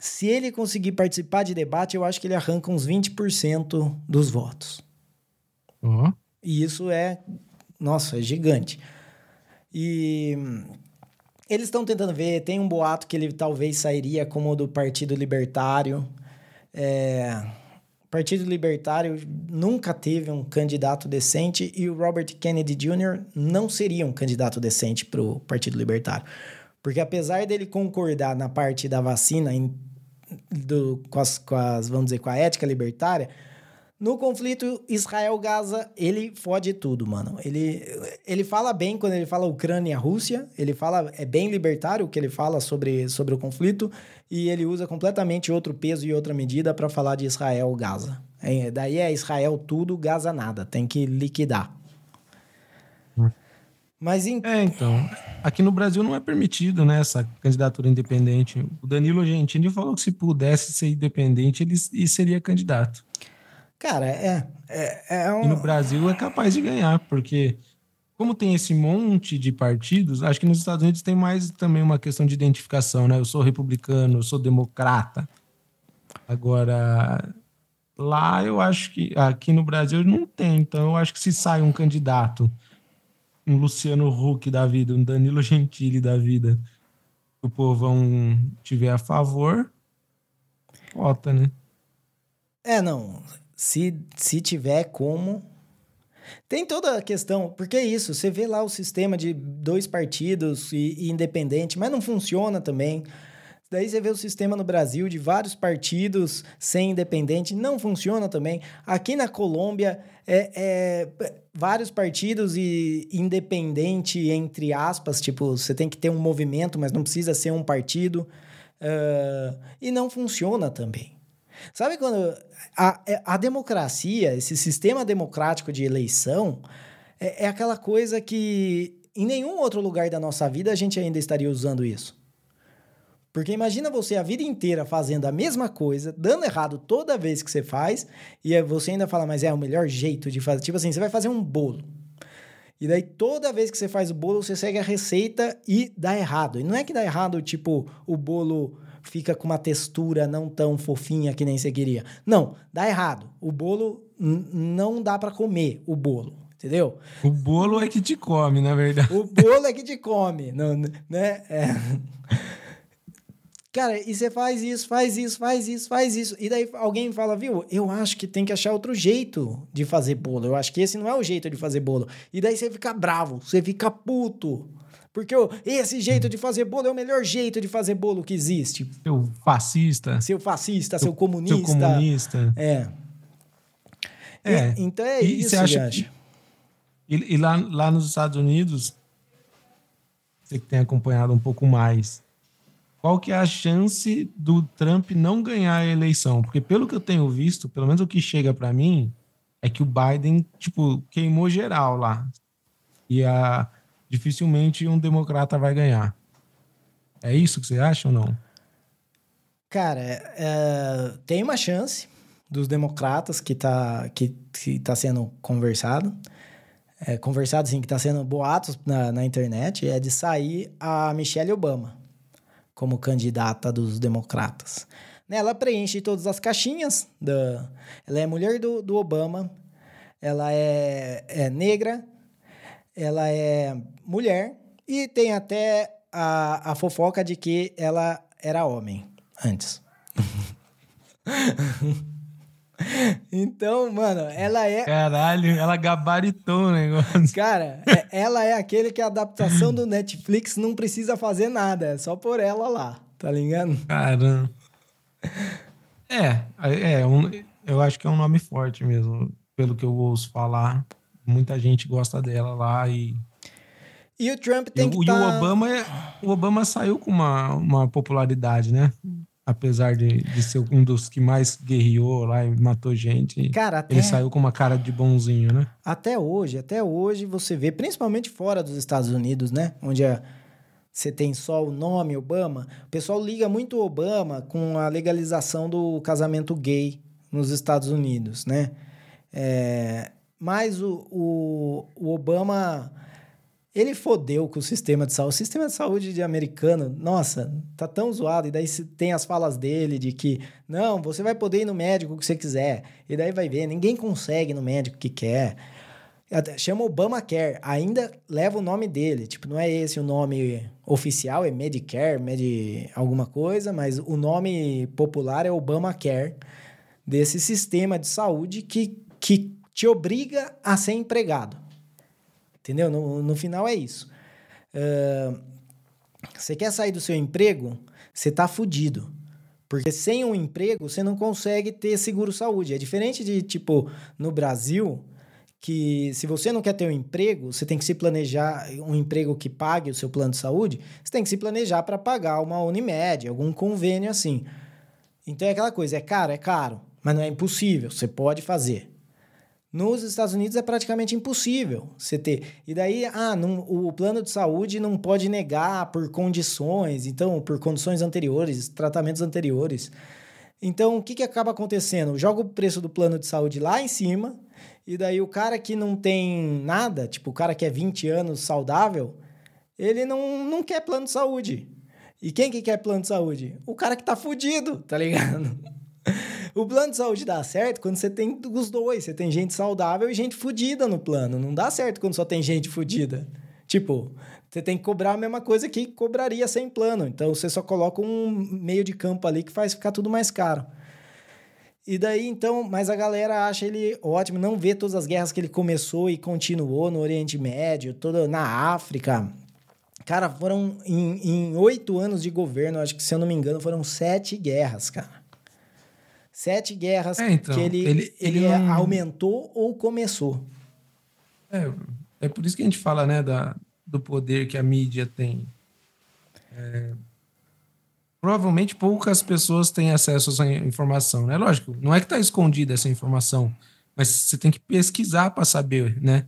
Se ele conseguir participar de debate, eu acho que ele arranca uns 20% dos votos. Uhum. E isso é, nossa, é gigante. E eles estão tentando ver, tem um boato que ele talvez sairia como do Partido Libertário. É, o Partido Libertário nunca teve um candidato decente e o Robert Kennedy Jr. não seria um candidato decente para o Partido Libertário. Porque apesar dele concordar na parte da vacina, em, do, com, as, com as, vamos dizer, com a ética libertária, no conflito Israel-Gaza, ele fode tudo, mano. Ele, ele fala bem quando ele fala Ucrânia e Rússia. Ele fala, é bem libertário o que ele fala sobre, sobre o conflito. E ele usa completamente outro peso e outra medida para falar de Israel-Gaza. É, daí é Israel tudo, Gaza nada. Tem que liquidar. Mas em... É, então. Aqui no Brasil não é permitido, né, essa candidatura independente. O Danilo Gentili falou que se pudesse ser independente, ele, ele seria candidato. Cara, é. é, é um... E no Brasil é capaz de ganhar, porque como tem esse monte de partidos, acho que nos Estados Unidos tem mais também uma questão de identificação, né? Eu sou republicano, eu sou democrata. Agora, lá eu acho que aqui no Brasil não tem. Então eu acho que se sai um candidato, um Luciano Huck da vida, um Danilo Gentili da vida, o povão tiver a favor, vota, né? É, não se, se tiver como. Tem toda a questão, porque é isso, você vê lá o sistema de dois partidos e, e independente, mas não funciona também. Daí você vê o sistema no Brasil de vários partidos sem independente, não funciona também. Aqui na Colômbia, é, é, vários partidos e independente, entre aspas, tipo, você tem que ter um movimento, mas não precisa ser um partido. Uh, e não funciona também. Sabe quando a, é, a democracia, esse sistema democrático de eleição, é, é aquela coisa que em nenhum outro lugar da nossa vida a gente ainda estaria usando isso. Porque imagina você a vida inteira fazendo a mesma coisa, dando errado toda vez que você faz, e você ainda fala, mas é o melhor jeito de fazer. Tipo assim, você vai fazer um bolo. E daí toda vez que você faz o bolo, você segue a receita e dá errado. E não é que dá errado, tipo, o bolo fica com uma textura não tão fofinha que nem você queria. Não, dá errado. O bolo não dá para comer o bolo, entendeu? O bolo é que te come, na verdade. O bolo é que te come, não, né? É. Cara, e você faz isso, faz isso, faz isso, faz isso. E daí alguém fala, viu, eu acho que tem que achar outro jeito de fazer bolo. Eu acho que esse não é o jeito de fazer bolo. E daí você fica bravo, você fica puto. Porque esse jeito de fazer bolo é o melhor jeito de fazer bolo que existe. Seu fascista. Seu fascista, seu, seu comunista. Seu comunista. É. É. E, então é e isso, você acha que, e, e lá, lá nos Estados Unidos, você que tem acompanhado um pouco mais, qual que é a chance do Trump não ganhar a eleição? Porque pelo que eu tenho visto, pelo menos o que chega para mim, é que o Biden, tipo, queimou geral lá. E a, dificilmente um democrata vai ganhar. É isso que você acha ou não? Cara, é, tem uma chance dos democratas que está que, que tá sendo conversado. É, conversado, assim, que está sendo boatos na, na internet, é de sair a Michelle Obama como candidata dos democratas. Ela preenche todas as caixinhas. Da, ela é mulher do, do Obama, ela é, é negra, ela é mulher e tem até a, a fofoca de que ela era homem antes. Então, mano, ela é. Caralho, ela gabaritou o negócio. Cara, é, ela é aquele que a adaptação do Netflix não precisa fazer nada, é só por ela lá, tá ligado? Caramba. É, é, um, eu acho que é um nome forte mesmo, pelo que eu ouço falar. Muita gente gosta dela lá e. E o Trump tem e, que. E tá... o Obama, é, o Obama saiu com uma, uma popularidade, né? Apesar de, de ser um dos que mais guerreou lá e matou gente. Cara, até... Ele saiu com uma cara de bonzinho, né? Até hoje, até hoje você vê, principalmente fora dos Estados Unidos, né? Onde a, você tem só o nome Obama. O pessoal liga muito o Obama com a legalização do casamento gay nos Estados Unidos, né? É, mas o, o, o Obama ele fodeu com o sistema de saúde. O sistema de saúde de americano, nossa, tá tão zoado. E daí tem as falas dele de que, não, você vai poder ir no médico que você quiser. E daí vai ver, ninguém consegue ir no médico que quer. Chama Obamacare, ainda leva o nome dele. Tipo, não é esse o nome oficial, é Medicare, Med alguma coisa, mas o nome popular é Obamacare, desse sistema de saúde que, que te obriga a ser empregado. Entendeu? No, no final é isso. Uh, você quer sair do seu emprego? Você tá fudido. Porque sem um emprego, você não consegue ter seguro-saúde. É diferente de, tipo, no Brasil, que se você não quer ter um emprego, você tem que se planejar, um emprego que pague o seu plano de saúde, você tem que se planejar para pagar uma Unimed, algum convênio assim. Então é aquela coisa, é caro, é caro, mas não é impossível, você pode fazer. Nos Estados Unidos é praticamente impossível você ter. E daí, ah, não, o plano de saúde não pode negar por condições, então, por condições anteriores, tratamentos anteriores. Então, o que, que acaba acontecendo? Joga o preço do plano de saúde lá em cima, e daí o cara que não tem nada, tipo o cara que é 20 anos saudável, ele não, não quer plano de saúde. E quem que quer plano de saúde? O cara que tá fudido, tá ligado? O plano de saúde dá certo quando você tem os dois. Você tem gente saudável e gente fodida no plano. Não dá certo quando só tem gente fodida. Tipo, você tem que cobrar a mesma coisa que cobraria sem plano. Então você só coloca um meio de campo ali que faz ficar tudo mais caro. E daí, então, mas a galera acha ele ótimo, não vê todas as guerras que ele começou e continuou no Oriente Médio, toda na África. Cara, foram em oito anos de governo, acho que se eu não me engano, foram sete guerras, cara. Sete guerras é, então, que ele, ele, ele, ele não... aumentou ou começou. É, é por isso que a gente fala, né, da, do poder que a mídia tem. É, provavelmente poucas pessoas têm acesso a essa informação, né? Lógico, não é que está escondida essa informação, mas você tem que pesquisar para saber, né?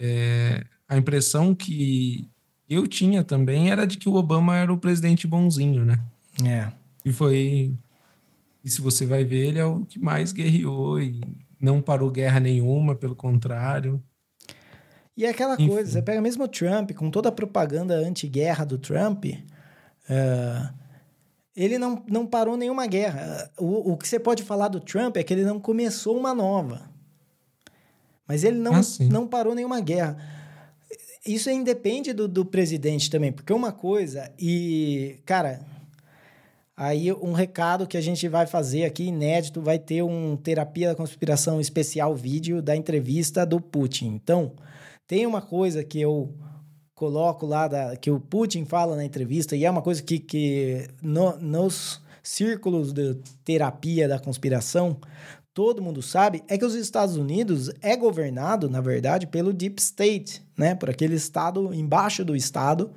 É, a impressão que eu tinha também era de que o Obama era o presidente bonzinho, né? É. E foi e se você vai ver, ele é o que mais guerreou e não parou guerra nenhuma, pelo contrário. E é aquela Enfim. coisa, você pega mesmo o Trump, com toda a propaganda anti-guerra do Trump, uh, ele não, não parou nenhuma guerra. O, o que você pode falar do Trump é que ele não começou uma nova. Mas ele não, Ah, não parou nenhuma guerra. Isso independe do, do presidente também, porque uma coisa, e, cara, aí um recado que a gente vai fazer aqui, inédito, vai ter um Terapia da Conspiração especial vídeo da entrevista do Putin. Então, tem uma coisa que eu coloco lá, da, que o Putin fala na entrevista, e é uma coisa que, que no, nos círculos de terapia da conspiração, todo mundo sabe, é que os Estados Unidos é governado, na verdade, pelo Deep State, né? Por aquele estado embaixo do estado,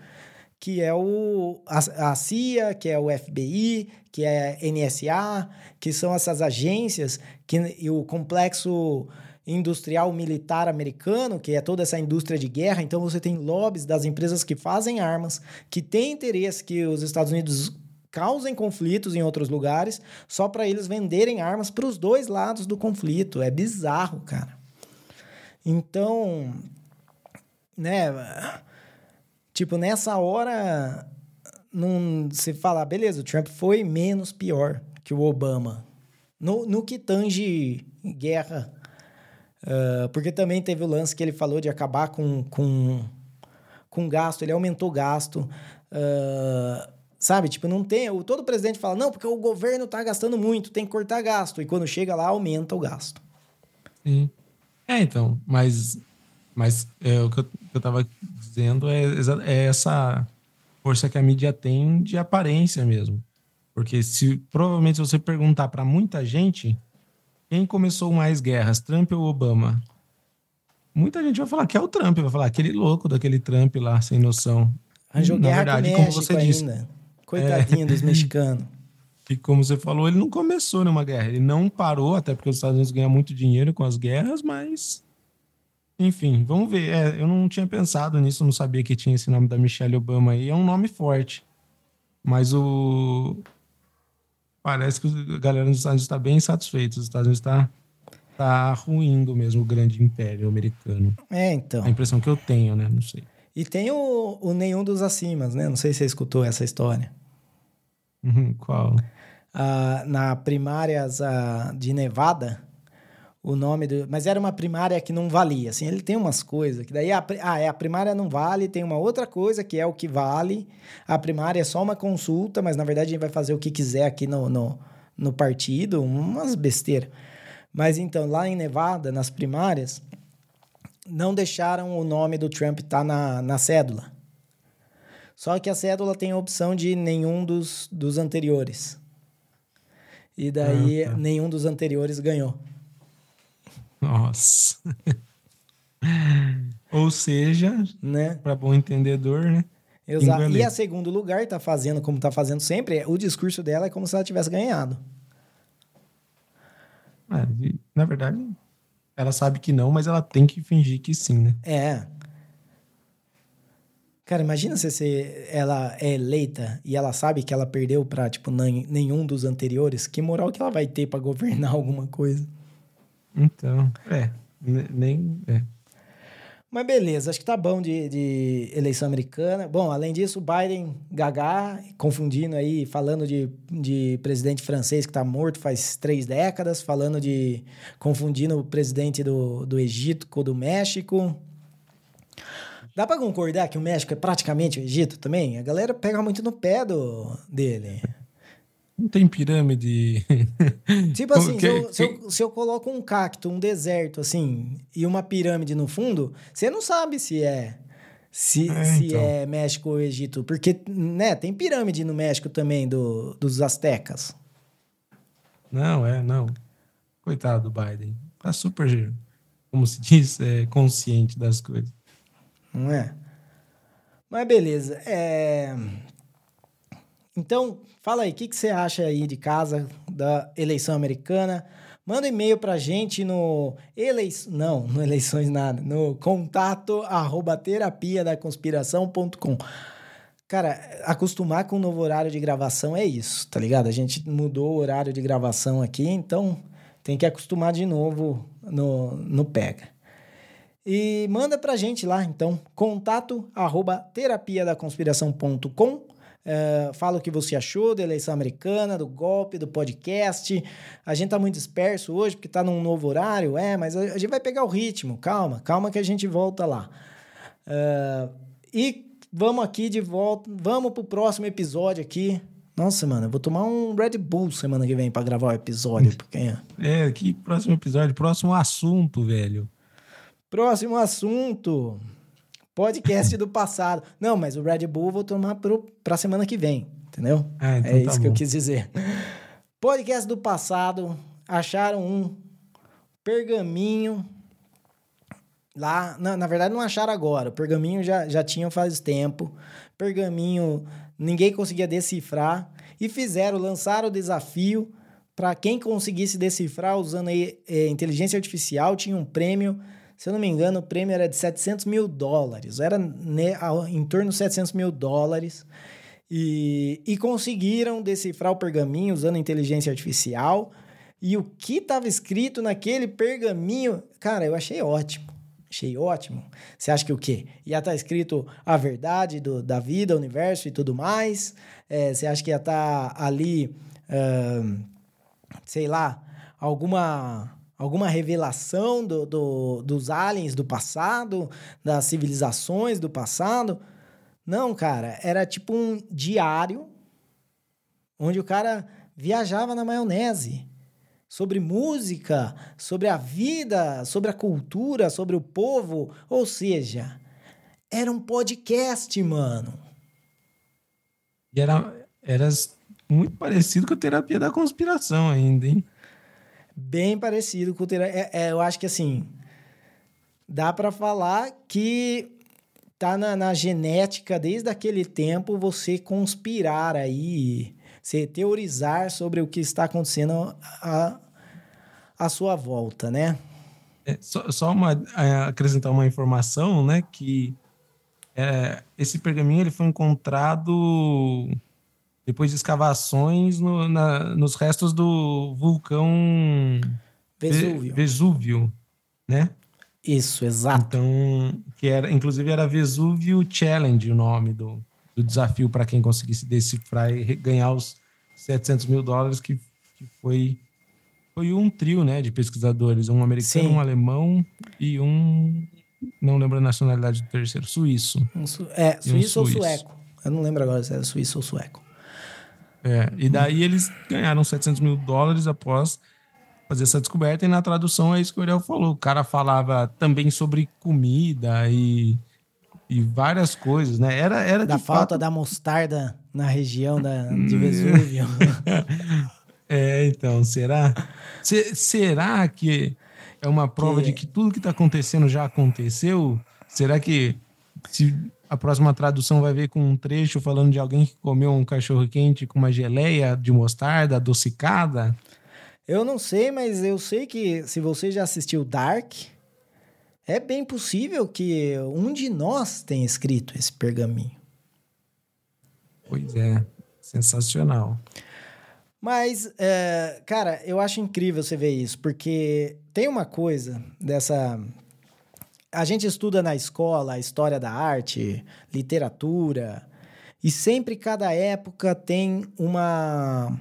que é o, a, a CIA, que é o FBI, que é a NSA, que são essas agências que, e o complexo industrial militar americano, que é toda essa indústria de guerra. Então você tem lobbies das empresas que fazem armas, que têm interesse que os Estados Unidos causem conflitos em outros lugares, só para eles venderem armas para os dois lados do conflito. É bizarro, cara. Então, né, tipo, nessa hora não se fala, beleza, o Trump foi menos pior que o Obama. No, no que tange guerra Uh, porque também teve o lance que ele falou de acabar com, com, com gasto, ele aumentou gasto. Uh, sabe, tipo, não tem. Todo presidente fala, não, porque o governo tá gastando muito, tem que cortar gasto. E quando chega lá, aumenta o gasto. Sim. É, então, mas, mas é, o que eu, eu tava dizendo é, é essa força que a mídia tem de aparência mesmo. Porque se provavelmente se você perguntar para muita gente, quem começou mais guerras, Trump ou Obama? Muita gente vai falar que é o Trump, vai falar aquele louco daquele Trump lá, sem noção. Arranjou Na verdade, como você disse, ainda. Coitadinho dos mexicanos. que como você falou, ele não começou numa guerra, ele não parou, até porque os Estados Unidos ganham muito dinheiro com as guerras, mas enfim, vamos ver. É, eu não tinha pensado nisso, não sabia que tinha esse nome da Michelle Obama aí, é um nome forte. Mas o parece que a galera dos Estados Unidos está bem satisfeita. Os Estados Unidos está tá ruindo mesmo o grande império americano. É, então. A impressão que eu tenho, né? Não sei. E tem o, o Nenhum dos Acimas, né? Não sei se você escutou essa história. Uhum, Qual? Ah, na primárias ah, de Nevada, o nome do. Mas era uma primária que não valia. Assim, ele tem umas coisas que daí. A, ah, é, a primária não vale, tem uma outra coisa que é o que vale. A primária é só uma consulta, mas na verdade a gente vai fazer o que quiser aqui no, no, no partido, umas besteiras. Mas então, lá em Nevada, nas primárias, não deixaram o nome do Trump estar na, na cédula. Só que a cédula tem a opção de nenhum dos, dos anteriores. E daí, Ah, tá. nenhum dos anteriores ganhou. Nossa. Ou seja, Né? para bom entendedor, né? Exato. Engolei. E a segundo lugar tá fazendo como tá fazendo sempre, o discurso dela é como se ela tivesse ganhado. É, na verdade, ela sabe que não, mas ela tem que fingir que sim, né? É. Cara, imagina se você, ela é eleita e ela sabe que ela perdeu pra, tipo, nenhum dos anteriores. Que moral que ela vai ter pra governar alguma coisa? Então, é. ne- Nem. É. Mas beleza, acho que tá bom de, de eleição americana. Bom, além disso, Biden, Gagá, confundindo aí, falando de, de presidente francês que tá morto faz três décadas, falando de. confundindo o presidente do, do Egito com o do México. Dá pra concordar que o México é praticamente o Egito também? A galera pega muito no pé do, dele. Não tem pirâmide. Tipo assim, Que- se, eu, se, que- eu, se eu coloco um cacto, um deserto, assim, e uma pirâmide no fundo, você não sabe se é. Se É, se então. é México ou Egito. Porque, né, tem pirâmide no México também, do, dos astecas. Não, é, não. Coitado do Biden. Tá super, como se diz, é, consciente das coisas. Não é? Mas beleza. É... Então, fala aí, o que, que você acha aí de casa da eleição americana? Manda um e-mail pra gente no eleições, não, no eleições nada, no contato arroba terapia da conspiração.com. Cara, acostumar com o novo horário de gravação é isso, tá ligado? A gente mudou o horário de gravação aqui, então tem que acostumar de novo no, no Pega. E manda pra gente lá, então, contato arroba terapia da conspiração.com. Uh, fala o que você achou da eleição americana, do golpe, do podcast. A gente tá muito disperso hoje porque tá num novo horário, é, mas a, a gente vai pegar o ritmo. Calma, calma que a gente volta lá. Uh, e vamos aqui de volta, vamos pro próximo episódio aqui. Nossa, mano, eu vou tomar um Red Bull semana que vem para gravar o episódio. Porque... É, que próximo episódio, próximo assunto, velho. Próximo assunto. Podcast do passado. Não, mas o Red Bull vou tomar pro, pra semana que vem, entendeu? Ah, então é tá isso bom. que eu quis dizer. Podcast do passado. Acharam um pergaminho lá. Na, na verdade, não acharam agora. O pergaminho já, já tinham faz tempo. Pergaminho, ninguém conseguia decifrar. E fizeram, lançaram o desafio para quem conseguisse decifrar usando aí, é, inteligência artificial, tinha um prêmio se eu não me engano, o prêmio era de 700 mil dólares. Era né, em torno de 700 mil dólares. E, e conseguiram decifrar o pergaminho usando inteligência artificial. E o que estava escrito naquele pergaminho, cara, eu achei ótimo. Achei ótimo. Você acha que o quê? Ia estar tá escrito a verdade do, da vida, universo e tudo mais? É, você acha que ia estar tá ali, sei lá, alguma alguma revelação do, do, dos aliens do passado, das civilizações do passado. Não, cara, era tipo um diário onde o cara viajava na maionese sobre música, sobre a vida, sobre a cultura, sobre o povo, ou seja, era um podcast, mano. E era, era muito parecido com a terapia da conspiração ainda, hein? Bem parecido com o terapia. É, é, eu acho que assim dá para falar que tá na, na, genética desde aquele tempo você conspirar aí, você teorizar sobre o que está acontecendo à, à sua volta, né? É, só, só uma, acrescentar uma informação, né? Que é, esse pergaminho ele foi encontrado depois de escavações no, na, nos restos do vulcão Vesúvio. Vesúvio, né? Isso, exato. Então, que era, inclusive era Vesúvio Challenge o nome do, do desafio para quem conseguisse decifrar e ganhar os 700 mil dólares, que, que foi, foi um trio né, de pesquisadores, um americano, Sim. um alemão e um, não lembro a nacionalidade do terceiro, suíço. Um su é, suíço um ou sueco. Eu não lembro agora se era suíço ou sueco. É, e daí eles ganharam 700 mil dólares após fazer essa descoberta. E na tradução é isso que o Ariel falou. O cara falava também sobre comida e, e várias coisas, né? Era, era da falta fato... da mostarda na região da, de Vesúvio. é, então, será? Se, será que é uma prova que... de que tudo que está acontecendo já aconteceu? Será que se a próxima tradução vai ver com um trecho falando de alguém que comeu um cachorro quente com uma geleia de mostarda adocicada? Eu não sei, mas eu sei que se você já assistiu Dark, é bem possível que um de nós tenha escrito esse pergaminho. Pois é, sensacional. Mas, é, cara, eu acho incrível você ver isso, porque tem uma coisa dessa a gente estuda na escola a história da arte, literatura, e sempre cada época tem uma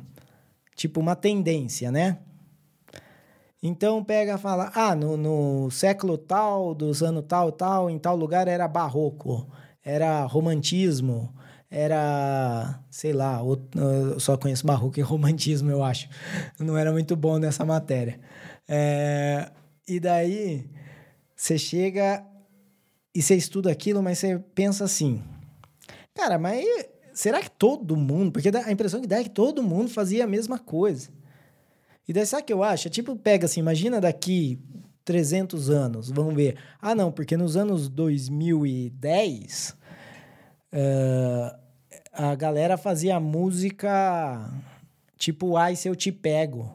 tipo uma tendência, né? Então pega fala: ah, no, no século tal, dos anos tal tal, em tal lugar era barroco, era romantismo, era, sei lá, eu só conheço barroco e romantismo, eu acho. Não era muito bom nessa matéria. É, e daí você chega e você estuda aquilo, mas você pensa assim, cara, mas será que todo mundo? Porque a impressão que dá é que todo mundo fazia a mesma coisa. E daí sabe o que eu acho? É tipo, pega assim, imagina daqui 300 anos, vamos ver. Ah, não, porque nos anos 2010, uh, eh, a galera fazia música tipo, ai, se eu te pego,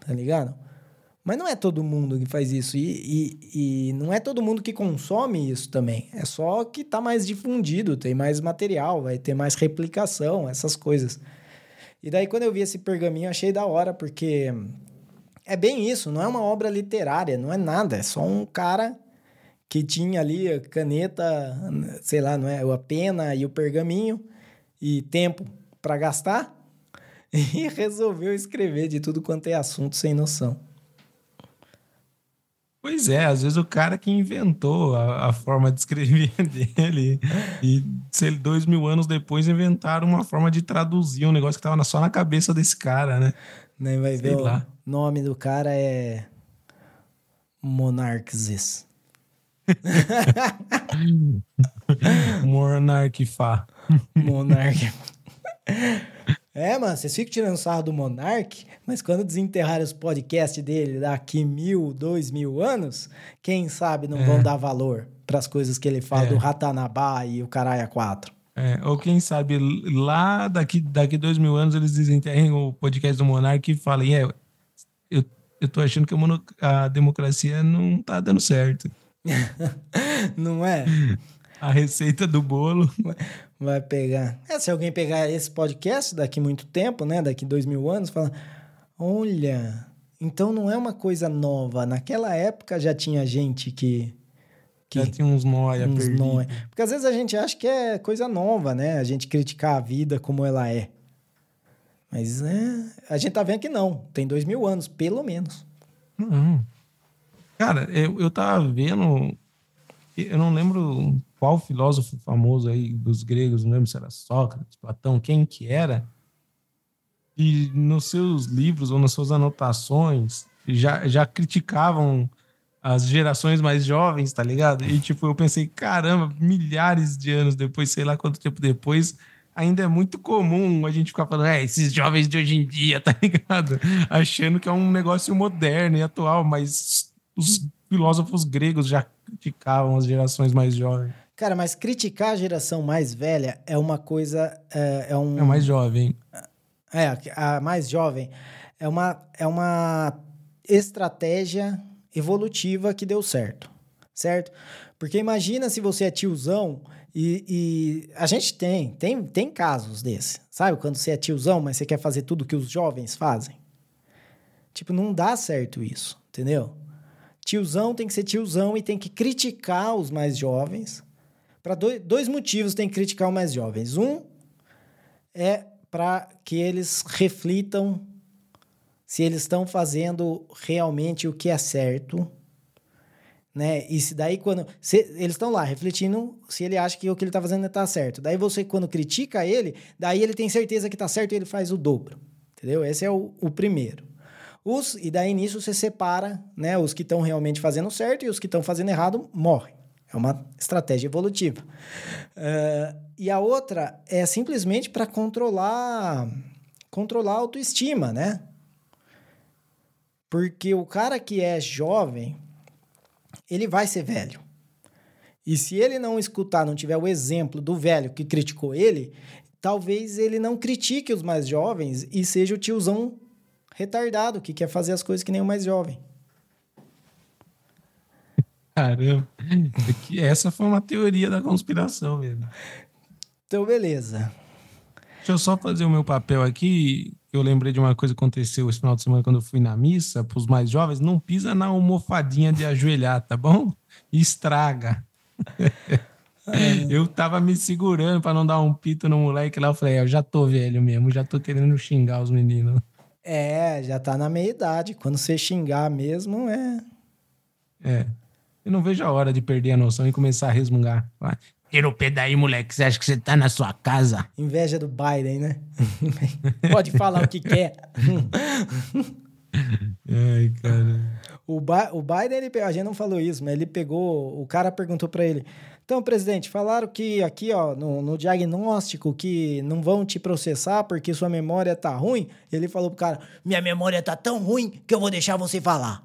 tá ligado? Mas não é todo mundo que faz isso. E, e, e, não é todo mundo que consome isso também. É só que tá mais difundido, tem mais material, vai ter mais replicação, essas coisas. E daí, quando eu vi esse pergaminho, achei da hora, porque é bem isso, não é uma obra literária, não é nada. É só um cara que tinha ali a caneta, sei lá, não é? A pena e o pergaminho. e tempo para gastar e resolveu escrever de tudo quanto é assunto sem noção. Pois é, às vezes o cara que inventou a, a forma de escrever dele e sei, dois mil anos depois inventaram uma forma de traduzir um negócio que estava só na cabeça desse cara, né? Nem vai sei ver lá. o nome do cara é Monarques. Monarquifá. Monarque. É, mano, vocês ficam tirando sarro do Monark, mas quando desenterrarem os podcasts dele daqui mil, dois mil anos, quem sabe não é. vão dar valor para as coisas que ele fala é. do Ratanabá e o Caralho 4. É, ou quem sabe lá daqui, daqui dois mil anos eles desenterrem o podcast do Monark e falem: é, eu, eu tô achando que a, a democracia não tá dando certo. não é? A receita do bolo. Vai pegar. É, se alguém pegar esse podcast daqui muito tempo, né? Daqui dois mil anos, fala: olha, então não é uma coisa nova. Naquela época já tinha gente que. que já tinha uns nóia uns nóia. Porque às vezes a gente acha que é coisa nova, né? A gente criticar a vida como ela é. Mas é, a gente tá vendo que não. Tem dois mil anos, pelo menos. Uhum. Cara, eu, eu tava vendo. Eu não lembro qual filósofo famoso aí dos gregos, não lembro se era Sócrates, Platão, quem que era, e nos seus livros ou nas suas anotações já, já criticavam as gerações mais jovens, tá ligado? E tipo, eu pensei, caramba, milhares de anos depois, sei lá quanto tempo depois, ainda é muito comum a gente ficar falando, é, esses jovens de hoje em dia, tá ligado? Achando que é um negócio moderno e atual, mas os filósofos gregos já criticavam as gerações mais jovens. Cara, mas criticar a geração mais velha é uma coisa. É, é um. É mais jovem. É, a mais jovem. É uma, é uma estratégia evolutiva que deu certo. Certo? Porque imagina se você é tiozão e, e, a gente tem, tem, tem casos desse. Sabe? Quando você é tiozão, mas você quer fazer tudo que os jovens fazem. Tipo, não dá certo isso, entendeu? Tiozão tem que ser tiozão e tem que criticar os mais jovens para dois, dois motivos tem que criticar os mais jovens. Um é para que eles reflitam se eles estão fazendo realmente o que é certo, né? E se daí quando se, eles estão lá refletindo se ele acha que o que ele está fazendo está certo. Daí você quando critica ele, daí ele tem certeza que está certo e ele faz o dobro, entendeu? Esse é o, o primeiro. Os, e daí nisso você separa, né? Os que estão realmente fazendo certo e os que estão fazendo errado morrem. É uma estratégia evolutiva. Uh, e a outra é simplesmente para controlar, controlar a autoestima, né? Porque o cara que é jovem, ele vai ser velho. E se ele não escutar, não tiver o exemplo do velho que criticou ele, talvez ele não critique os mais jovens e seja o tiozão retardado que quer fazer as coisas que nem o mais jovem. Caramba. Essa foi uma teoria da conspiração mesmo. Então, beleza. Deixa eu só fazer o meu papel aqui. Eu lembrei de uma coisa que aconteceu esse final de semana quando eu fui na missa, para os mais jovens, não pisa na almofadinha de ajoelhar, tá bom? Estraga. É. Eu tava me segurando para não dar um pito no moleque lá. Eu falei, é, eu já tô velho mesmo, já tô querendo xingar os meninos. É, já tá na meia idade. Quando você xingar mesmo, é. É. Eu não vejo a hora de perder a noção e começar a resmungar. Tira o pé daí, moleque. Você acha que você tá na sua casa? Inveja do Biden, né? Pode falar o que quer. Ai, cara. O, ba o Biden, ele, a gente não falou isso, mas ele pegou. O cara perguntou para ele: Então, presidente, falaram que aqui, ó, no, no, diagnóstico, que não vão te processar porque sua memória tá ruim. Ele falou pro cara: Minha memória tá tão ruim que eu vou deixar você falar.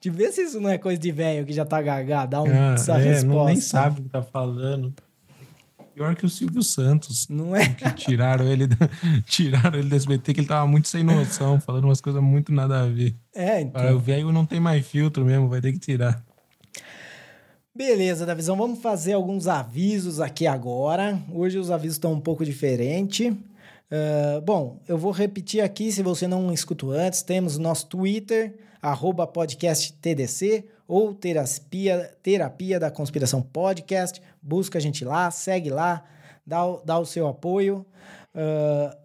De ver se isso não é coisa de velho que já tá gagá, dá um, ah, essa é, resposta. Não, nem sabe o que tá falando. Pior que o Silvio Santos. Não é? Que tiraram ele, tiraram ele do SBT, que ele tava muito sem noção, falando umas coisas muito nada a ver. É, então. o velho não tem mais filtro mesmo, vai ter que tirar. Beleza, Davizão, vamos fazer alguns avisos aqui agora. Hoje os avisos estão um pouco diferentes. Uh, bom, eu vou repetir aqui, se você não escutou antes, temos nosso Twitter, arroba ou terapia, terapia da Conspiração Podcast. Busca a gente lá, segue lá, dá, o- dá o seu apoio. Ah,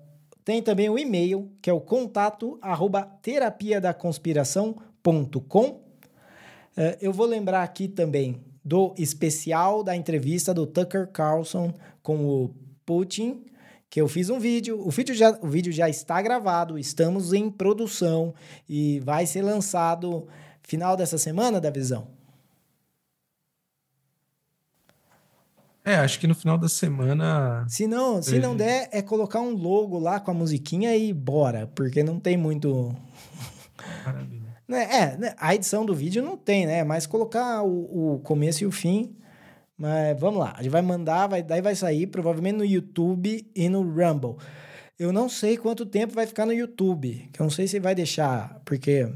tem também o e-mail, que é o contato arroba. Eh, eu vou lembrar aqui também do especial da entrevista do Tucker Carlson com o Putin, que eu fiz um vídeo. O vídeo já, o vídeo já está gravado, estamos em produção e vai ser lançado final dessa semana da visão. É, acho que no final da semana. Se não, se não der, é colocar um logo lá com a musiquinha e bora, porque não tem muito. Maravilha. Né, É, né, a edição do vídeo não tem, né? Mas colocar o, o começo e o fim. Mas vamos lá, a gente vai mandar, vai, daí vai sair provavelmente no YouTube e no Rumble. Eu não sei quanto tempo vai ficar no YouTube, que eu não sei se vai deixar, porque,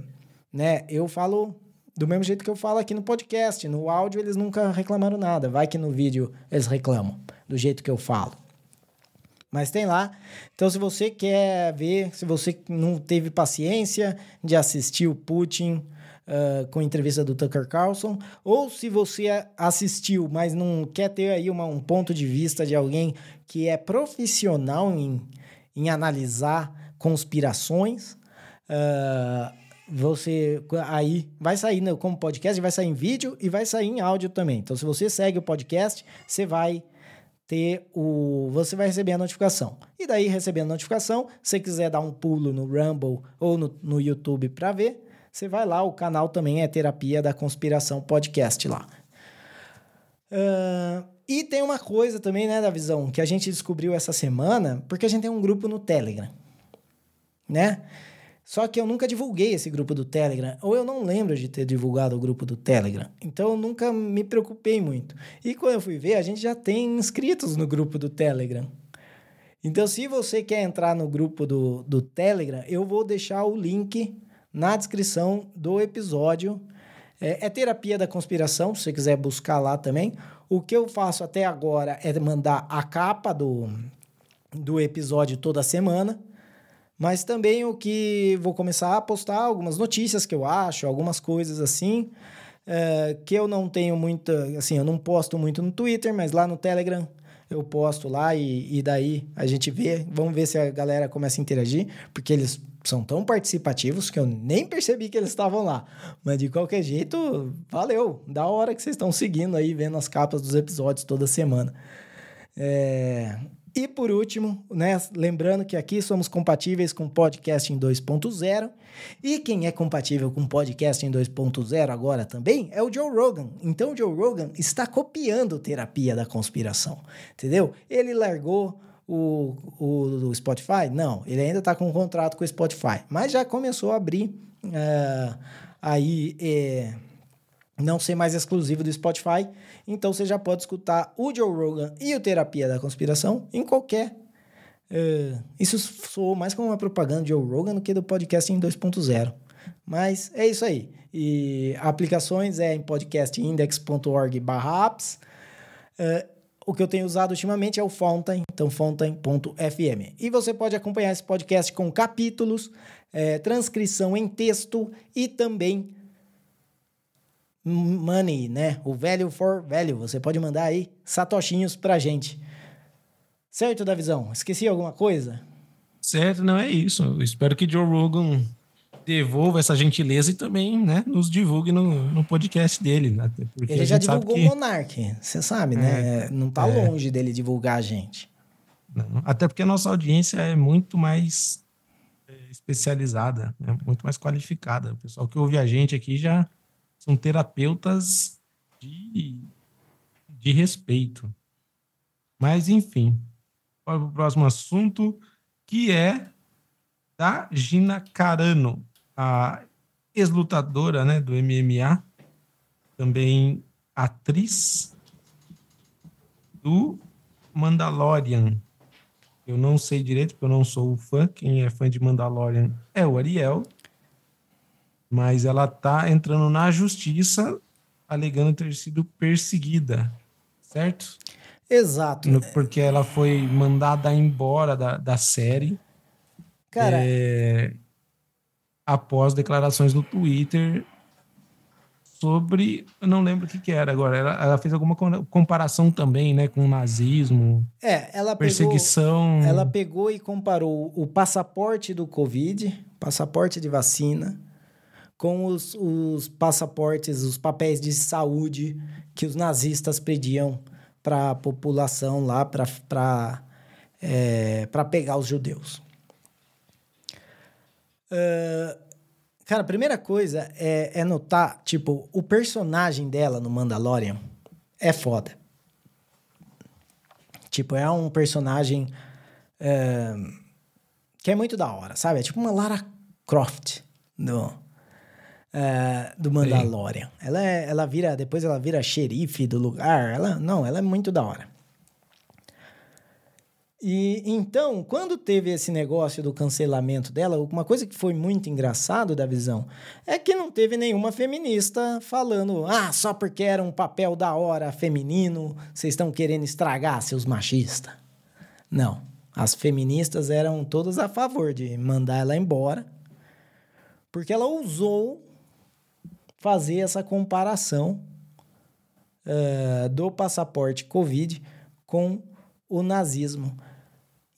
né, eu falo do mesmo jeito que eu falo aqui no podcast. No áudio eles nunca reclamaram nada. Vai que no vídeo eles reclamam do jeito que eu falo. Mas tem lá. Então, se você quer ver, se você não teve paciência de assistir o Putin ah, com a entrevista do Tucker Carlson, ou se você assistiu, mas não quer ter aí uma- um ponto de vista de alguém que é profissional em, em analisar conspirações, ah, você aí vai sair né, como podcast, vai sair em vídeo e vai sair em áudio também. Então, se você segue o podcast, você vai ter o. Você vai receber a notificação. E daí, recebendo a notificação, se você quiser dar um pulo no Rumble ou no, no YouTube para ver, você vai lá. O canal também é Terapia da Conspiração Podcast lá. Ah, e tem uma coisa também, né, da visão, que a gente descobriu essa semana, porque a gente tem um grupo no Telegram, né? Só que eu nunca divulguei esse grupo do Telegram, ou eu não lembro de ter divulgado o grupo do Telegram. Então eu nunca me preocupei muito. E quando eu fui ver, a gente já tem inscritos no grupo do Telegram. Então, se você quer entrar no grupo do, do Telegram, eu vou deixar o link na descrição do episódio. É, é terapia da conspiração, se você quiser buscar lá também. O que eu faço até agora é mandar a capa do, do episódio toda semana. Mas também o que vou começar a postar algumas notícias que eu acho, algumas coisas assim, é, que eu não tenho muita, assim, eu não posto muito no Twitter, mas lá no Telegram eu posto lá e, e daí a gente vê, vamos ver se a galera começa a interagir, porque eles são tão participativos que eu nem percebi que eles estavam lá. Mas de qualquer jeito, valeu, da hora que vocês estão seguindo aí, vendo as capas dos episódios toda semana. É, e por último, né, lembrando que aqui somos compatíveis com podcast em 2.0 e quem é compatível com podcast em 2.0 agora também é o Joe Rogan. Então o Joe Rogan está copiando terapia da conspiração, entendeu? Ele largou o, o, o Spotify? Não, ele ainda está com um contrato com o Spotify, mas já começou a abrir uh, aí... Eh, não ser mais exclusivo do Spotify. Então você já pode escutar o Joe Rogan e o Terapia da Conspiração em qualquer. Uh, isso soou mais como uma propaganda de Joe Rogan do que do podcast em 2.0. Mas é isso aí. E aplicações é em podcastindex.org/apps. Uh, o que eu tenho usado ultimamente é o Fountain, então fountain.fm. E você pode acompanhar esse podcast com capítulos, é, transcrição em texto e também money, né? O value for value. Você pode mandar aí satoshinhos pra gente. Certo, Davizão? Esqueci alguma coisa? Certo, não é isso. Eu espero que Joe Rogan devolva essa gentileza e também né, nos divulgue no, no podcast dele. Né? Porque Ele já divulgou o que... Monark, você sabe, né? É, não tá é. longe dele divulgar a gente. Não, até porque a nossa audiência é muito mais especializada, né? muito mais qualificada. O pessoal que ouve a gente aqui já são terapeutas de, de respeito. Mas, enfim, para o próximo assunto, que é da Gina Carano, a ex-lutadora né, do MMA, também atriz do Mandalorian. Eu não sei direito, porque eu não sou fã. Quem é fã de Mandalorian é o Ariel mas ela tá entrando na justiça alegando ter sido perseguida, certo? Exato. No, porque ela foi mandada embora da, da série. Cara. É, após declarações no Twitter sobre. Eu não lembro o que, que era agora. Ela, ela, fez alguma comparação também, né, com o nazismo. É, ela perseguição. Pegou, ela pegou e comparou o passaporte do Covid, passaporte de vacina, com os, os passaportes, os papéis de saúde que os nazistas pediam para a população lá, para é, pegar os judeus. Uh, Cara, a primeira coisa é, é notar, tipo, o personagem dela no Mandalorian é foda. Tipo, é um personagem é, que é muito da hora, sabe? É tipo uma Lara Croft do, é, do Mandalorian. Ela, é, ela vira, depois ela vira xerife do lugar. Ela, não, ela é muito da hora. E então, quando teve esse negócio do cancelamento dela, uma coisa que foi muito engraçado da visão é que não teve nenhuma feminista falando: "Ah, só porque era um papel da hora feminino, vocês estão querendo estragar seus machistas". Não. As feministas eram todas a favor de mandar ela embora, porque ela ousou fazer essa comparação uh, do passaporte Covid com o nazismo.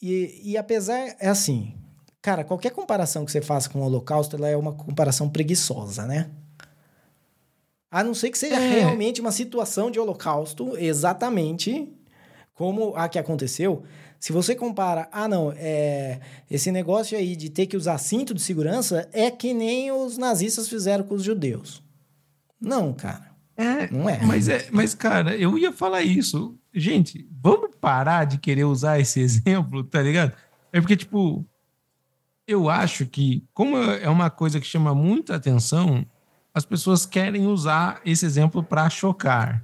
E, e apesar, é assim, cara, qualquer comparação que você faça com o Holocausto, ela é uma comparação preguiçosa, né? A não ser que seja é. realmente uma situação de Holocausto, exatamente como a que aconteceu. Se você compara, ah, não, é, esse negócio aí de ter que usar cinto de segurança é que nem os nazistas fizeram com os judeus. Não, cara. É, não é. Mas, é, mas, cara, eu ia falar isso. Gente, vamos parar de querer usar esse exemplo, tá ligado? É porque, tipo, eu acho que, como é uma coisa que chama muita atenção, as pessoas querem usar esse exemplo para chocar.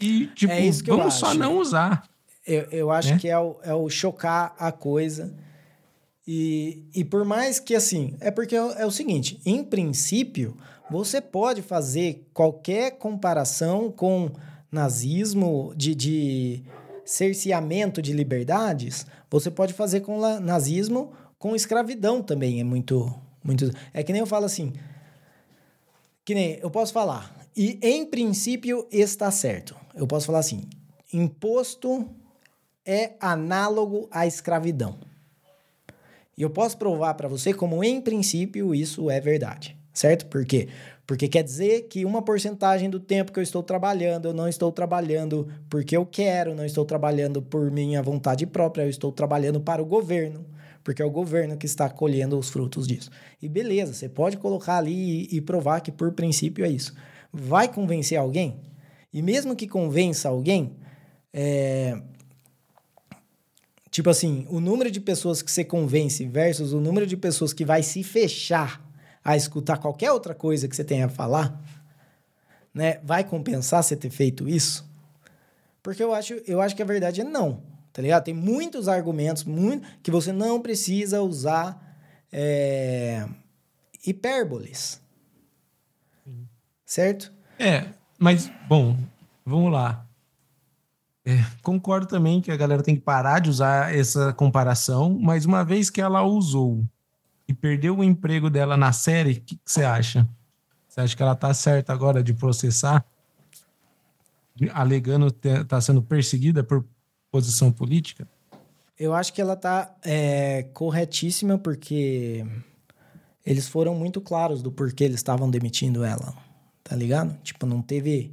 E, tipo, é vamos só não usar. Eu, eu acho né? que é o, é o chocar a coisa. E, e por mais que, assim, é porque é, é o seguinte: em princípio, você pode fazer qualquer comparação com nazismo, de, de cerceamento de liberdades, você pode fazer com nazismo com escravidão também. É muito, muito. É que nem eu falo assim. Que nem eu posso falar. E em princípio está certo. Eu posso falar assim: imposto é análogo à escravidão. E eu posso provar para você como em princípio isso é verdade, certo? Por quê? Porque quer dizer que uma porcentagem do tempo que eu estou trabalhando, eu não estou trabalhando porque eu quero, não estou trabalhando por minha vontade própria, eu estou trabalhando para o governo, porque é o governo que está colhendo os frutos disso. E beleza, você pode colocar ali e, e provar que por princípio é isso. Vai convencer alguém? E mesmo que convença alguém, é... tipo assim, o número de pessoas que você convence versus o número de pessoas que vai se fechar a escutar qualquer outra coisa que você tenha a falar, né? Vai compensar você ter feito isso? Porque eu acho, eu acho que a verdade é não, tá ligado? Tem muitos argumentos muito, que você não precisa usar é, hipérboles. Certo? É, mas, bom, vamos lá. É, concordo também que a galera tem que parar de usar essa comparação, mas uma vez que ela usou e perdeu o emprego dela na série, o que, você acha? Você acha que ela tá certa agora de processar, alegando tá sendo perseguida por posição política? Eu acho que ela tá é, corretíssima porque eles foram muito claros do porquê eles estavam demitindo ela, tá ligado? Tipo, não teve...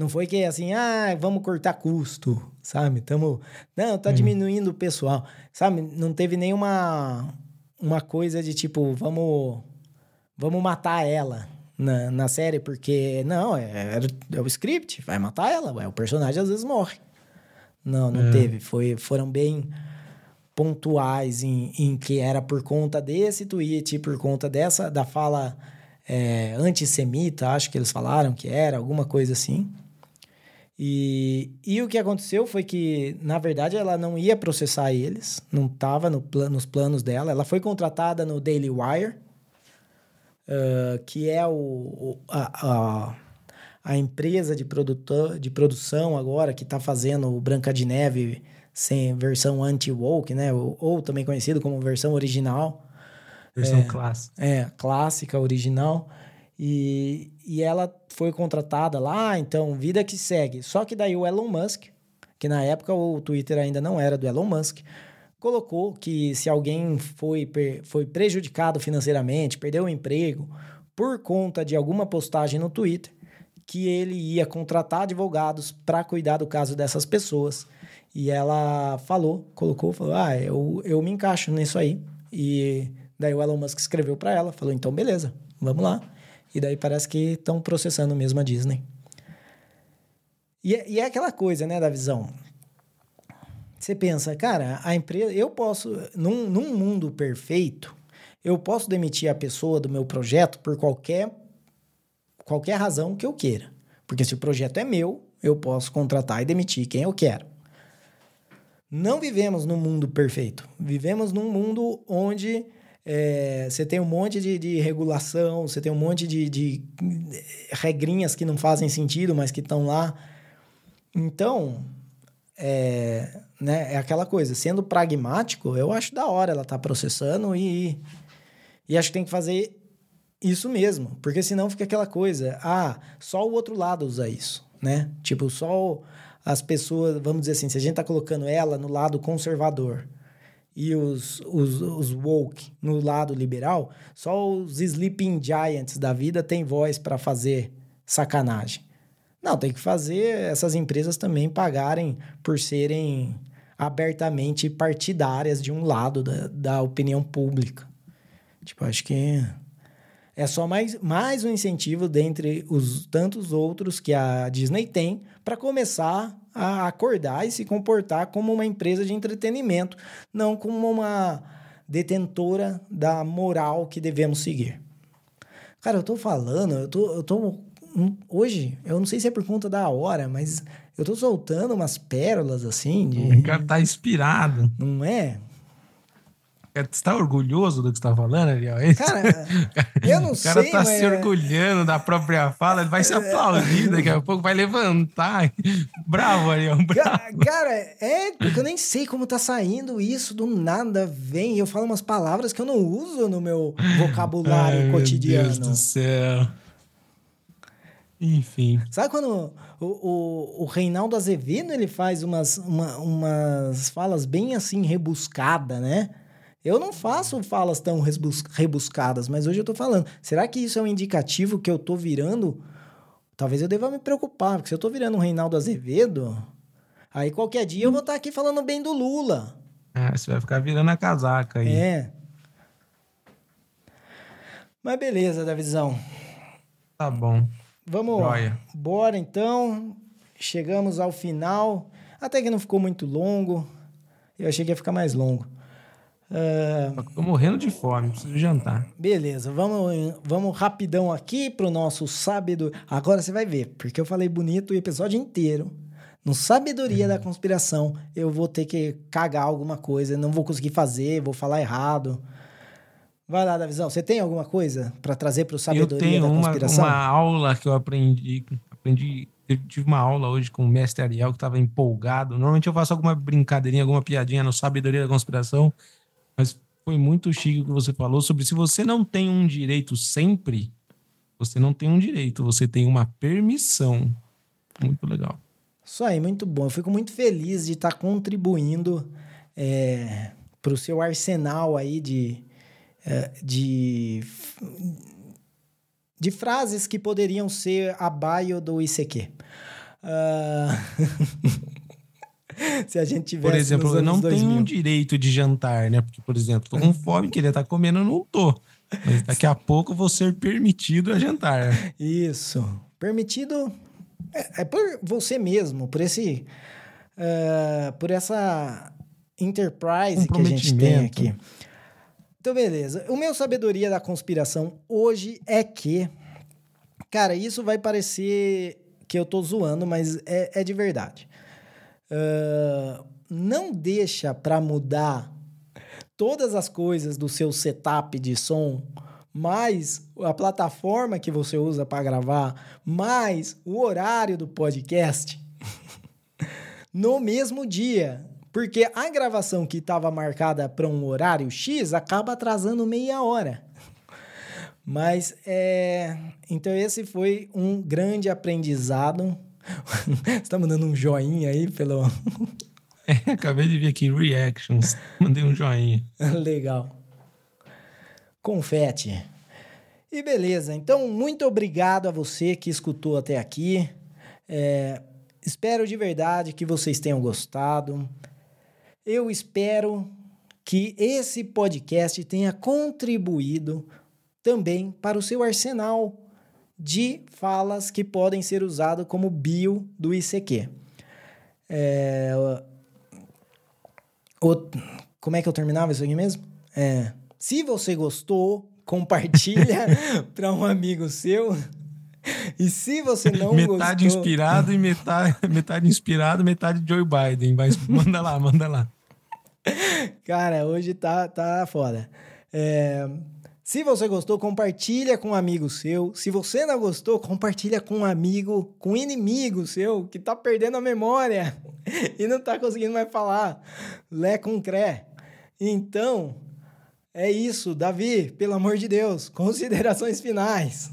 Não foi que assim, ah, vamos cortar custo, sabe? Tamo, não, tá hum. diminuindo o pessoal, sabe? Não teve nenhuma uma coisa de tipo, vamos, vamos matar ela na, na série, porque não, é, é, é o script, vai matar ela, ué, o personagem às vezes morre. Não, não é. teve. Foi, foram bem pontuais em, em que era por conta desse tweet, por conta dessa, da fala é, antissemita, acho que eles falaram que era, alguma coisa assim. E, e o que aconteceu foi que, na verdade, ela não ia processar eles, não estava no plan, nos planos dela. Ela foi contratada no Daily Wire, uh, que é o, o a, a, a, empresa de, produtor, de produção agora que está fazendo o Branca de Neve sem versão anti-woke, né? Ou, ou, também conhecido como versão original. Versão é, clássica. É, clássica, original. E, e ela foi contratada lá, então, vida que segue. Só que daí o Elon Musk, que na época o Twitter ainda não era do Elon Musk, colocou que se alguém foi, foi prejudicado financeiramente, perdeu o emprego por conta de alguma postagem no Twitter, que ele ia contratar advogados para cuidar do caso dessas pessoas. E ela falou, colocou, falou: Ah, eu, eu me encaixo nisso aí. E daí o Elon Musk escreveu para ela, falou: Então, beleza, vamos lá. E daí parece que estão processando mesmo a Disney. E, é, e é aquela coisa, né, da visão. Você pensa, cara, a empresa. Eu posso. Num, num mundo perfeito, eu posso demitir a pessoa do meu projeto por qualquer, qualquer razão que eu queira. Porque se o projeto é meu, eu posso contratar e demitir quem eu quero. Não vivemos num mundo perfeito. Vivemos num mundo onde é, você tem um monte de, de regulação, você tem um monte de, de regrinhas que não fazem sentido, mas que estão lá. Então, é, né, é aquela coisa. Sendo pragmático, eu acho da hora ela tá processando e, e acho que tem que fazer isso mesmo. Porque senão fica aquela coisa. Ah, só o outro lado usa isso, né? Tipo, só as pessoas... Vamos dizer assim, se a gente tá colocando ela no lado conservador e os, os, os woke no lado liberal, só os sleeping giants da vida têm voz para fazer sacanagem. Não, tem que fazer essas empresas também pagarem por serem abertamente partidárias de um lado da, da opinião pública. Tipo, acho que é só mais, mais um incentivo dentre os tantos outros que a Disney tem para começar a acordar e se comportar como uma empresa de entretenimento, não como uma detentora da moral que devemos seguir. Cara, eu tô falando, eu tô, eu tô hoje, eu não sei se é por conta da hora, mas eu tô soltando umas pérolas assim. De... O cara tá inspirado. Não é? Você está orgulhoso do que você está falando, Ariel? É cara, eu não sei. O cara sei, tá mas... se orgulhando da própria fala, ele vai se aplaudir daqui a pouco, vai levantar. Bravo, Ariel, bravo. Cara, é porque eu nem sei como tá saindo isso, do nada vem. Eu falo umas palavras que eu não uso no meu vocabulário Ai, cotidiano. Meu Deus do céu. Enfim. Sabe quando o, o, o Reinaldo Azevedo ele faz umas, uma, umas falas bem assim rebuscadas, né? Eu não faço falas tão rebuscadas, mas hoje eu tô falando. Será que isso é um indicativo que eu tô virando? Talvez eu deva me preocupar, porque se eu tô virando um Reinaldo Azevedo, aí qualquer dia eu vou estar tá aqui falando bem do Lula. É, você vai ficar virando a casaca aí. É. Mas beleza, Davizão. Tá bom. Vamos, Joia. bora então. Chegamos ao final. Até que não ficou muito longo. Eu achei que ia ficar mais longo. Uh, Tô morrendo de fome, preciso jantar. Beleza, vamos, vamos rapidão aqui pro nosso sábado. Agora você vai ver, porque eu falei bonito o episódio inteiro. No Sabedoria da Conspiração, eu vou ter que cagar alguma coisa, não vou conseguir fazer, vou falar errado. Vai lá, Davizão, você tem alguma coisa para trazer para o Sabedoria da Conspiração? Eu tenho uma aula que eu aprendi, aprendi eu tive uma aula hoje com o mestre Ariel que estava empolgado. Normalmente eu faço alguma brincadeirinha, alguma piadinha no Sabedoria da Conspiração. Mas foi muito chique o que você falou sobre se você não tem um direito sempre, você não tem um direito, você tem uma permissão. Muito legal. Isso aí, muito bom. Eu fico muito feliz de estar contribuindo é, para o seu arsenal aí de, é, de, de frases que poderiam ser a bio do ICQ. Uh... se a gente tivesse. Por exemplo, eu não 2000. tenho um direito de jantar, né? Porque, por exemplo, tô com fome, queria estar tá comendo, eu não tô. Mas daqui a pouco vou ser permitido a jantar. Isso. Permitido é, é por você mesmo, por esse. Uh, por essa enterprise que a gente tem aqui. Então, beleza. O meu sabedoria da conspiração hoje é que. Cara, isso vai parecer que eu tô zoando, mas é, é de verdade. Uh, não deixa para mudar todas as coisas do seu setup de som, mais a plataforma que você usa para gravar, mais o horário do podcast no mesmo dia. Porque a gravação que estava marcada para um horário X acaba atrasando meia hora. Mas, é... Então, esse foi um grande aprendizado. Você tá mandando um joinha aí pelo... É, acabei de ver aqui, reactions. Mandei um joinha. Legal. Confete. E beleza, então muito obrigado a você que escutou até aqui. É, espero de verdade que vocês tenham gostado. Eu espero que esse podcast tenha contribuído também para o seu arsenal de falas que podem ser usado como bio do ICQ. É, o, como é que eu terminava isso aqui mesmo? É, se você gostou, compartilha para um amigo seu. E se você não metade gostou... inspirado e metade, metade inspirado, metade Joe Biden. Mas manda lá, manda lá. Cara, hoje tá, tá foda. É... Se você gostou, compartilha com um amigo seu. Se você não gostou, compartilha com um amigo, com um inimigo seu que tá perdendo a memória e não tá conseguindo mais falar. Lé com cré. Então, é isso, Davi, pelo amor de Deus, considerações finais.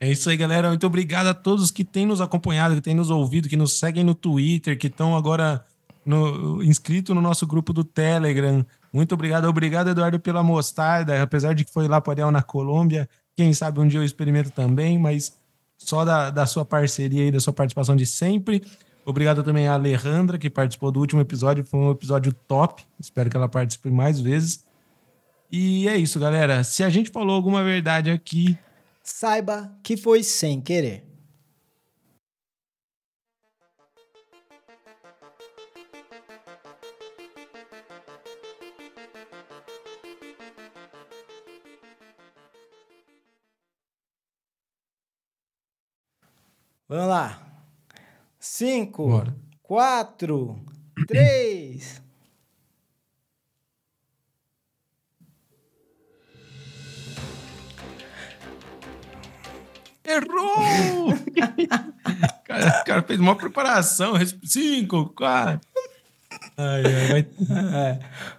É isso aí, galera. Muito obrigado a todos que têm nos acompanhado, que têm nos ouvido, que nos seguem no Twitter, que estão agora no, inscritos no nosso grupo do Telegram. Muito obrigado. Obrigado, Eduardo, pela mostarda. Apesar de que foi lá para na Colômbia. Quem sabe um dia eu experimento também, mas só da, da sua parceria e da sua participação de sempre. Obrigado também a Alejandra, que participou do último episódio. Foi um episódio top. Espero que ela participe mais vezes. E é isso, galera. Se a gente falou alguma verdade aqui, saiba que foi sem querer. Vamos lá. Cinco, Bora. quatro, três. Errou! o cara, cara fez uma preparação. Cinco, quatro. Ai, ai, vai... é.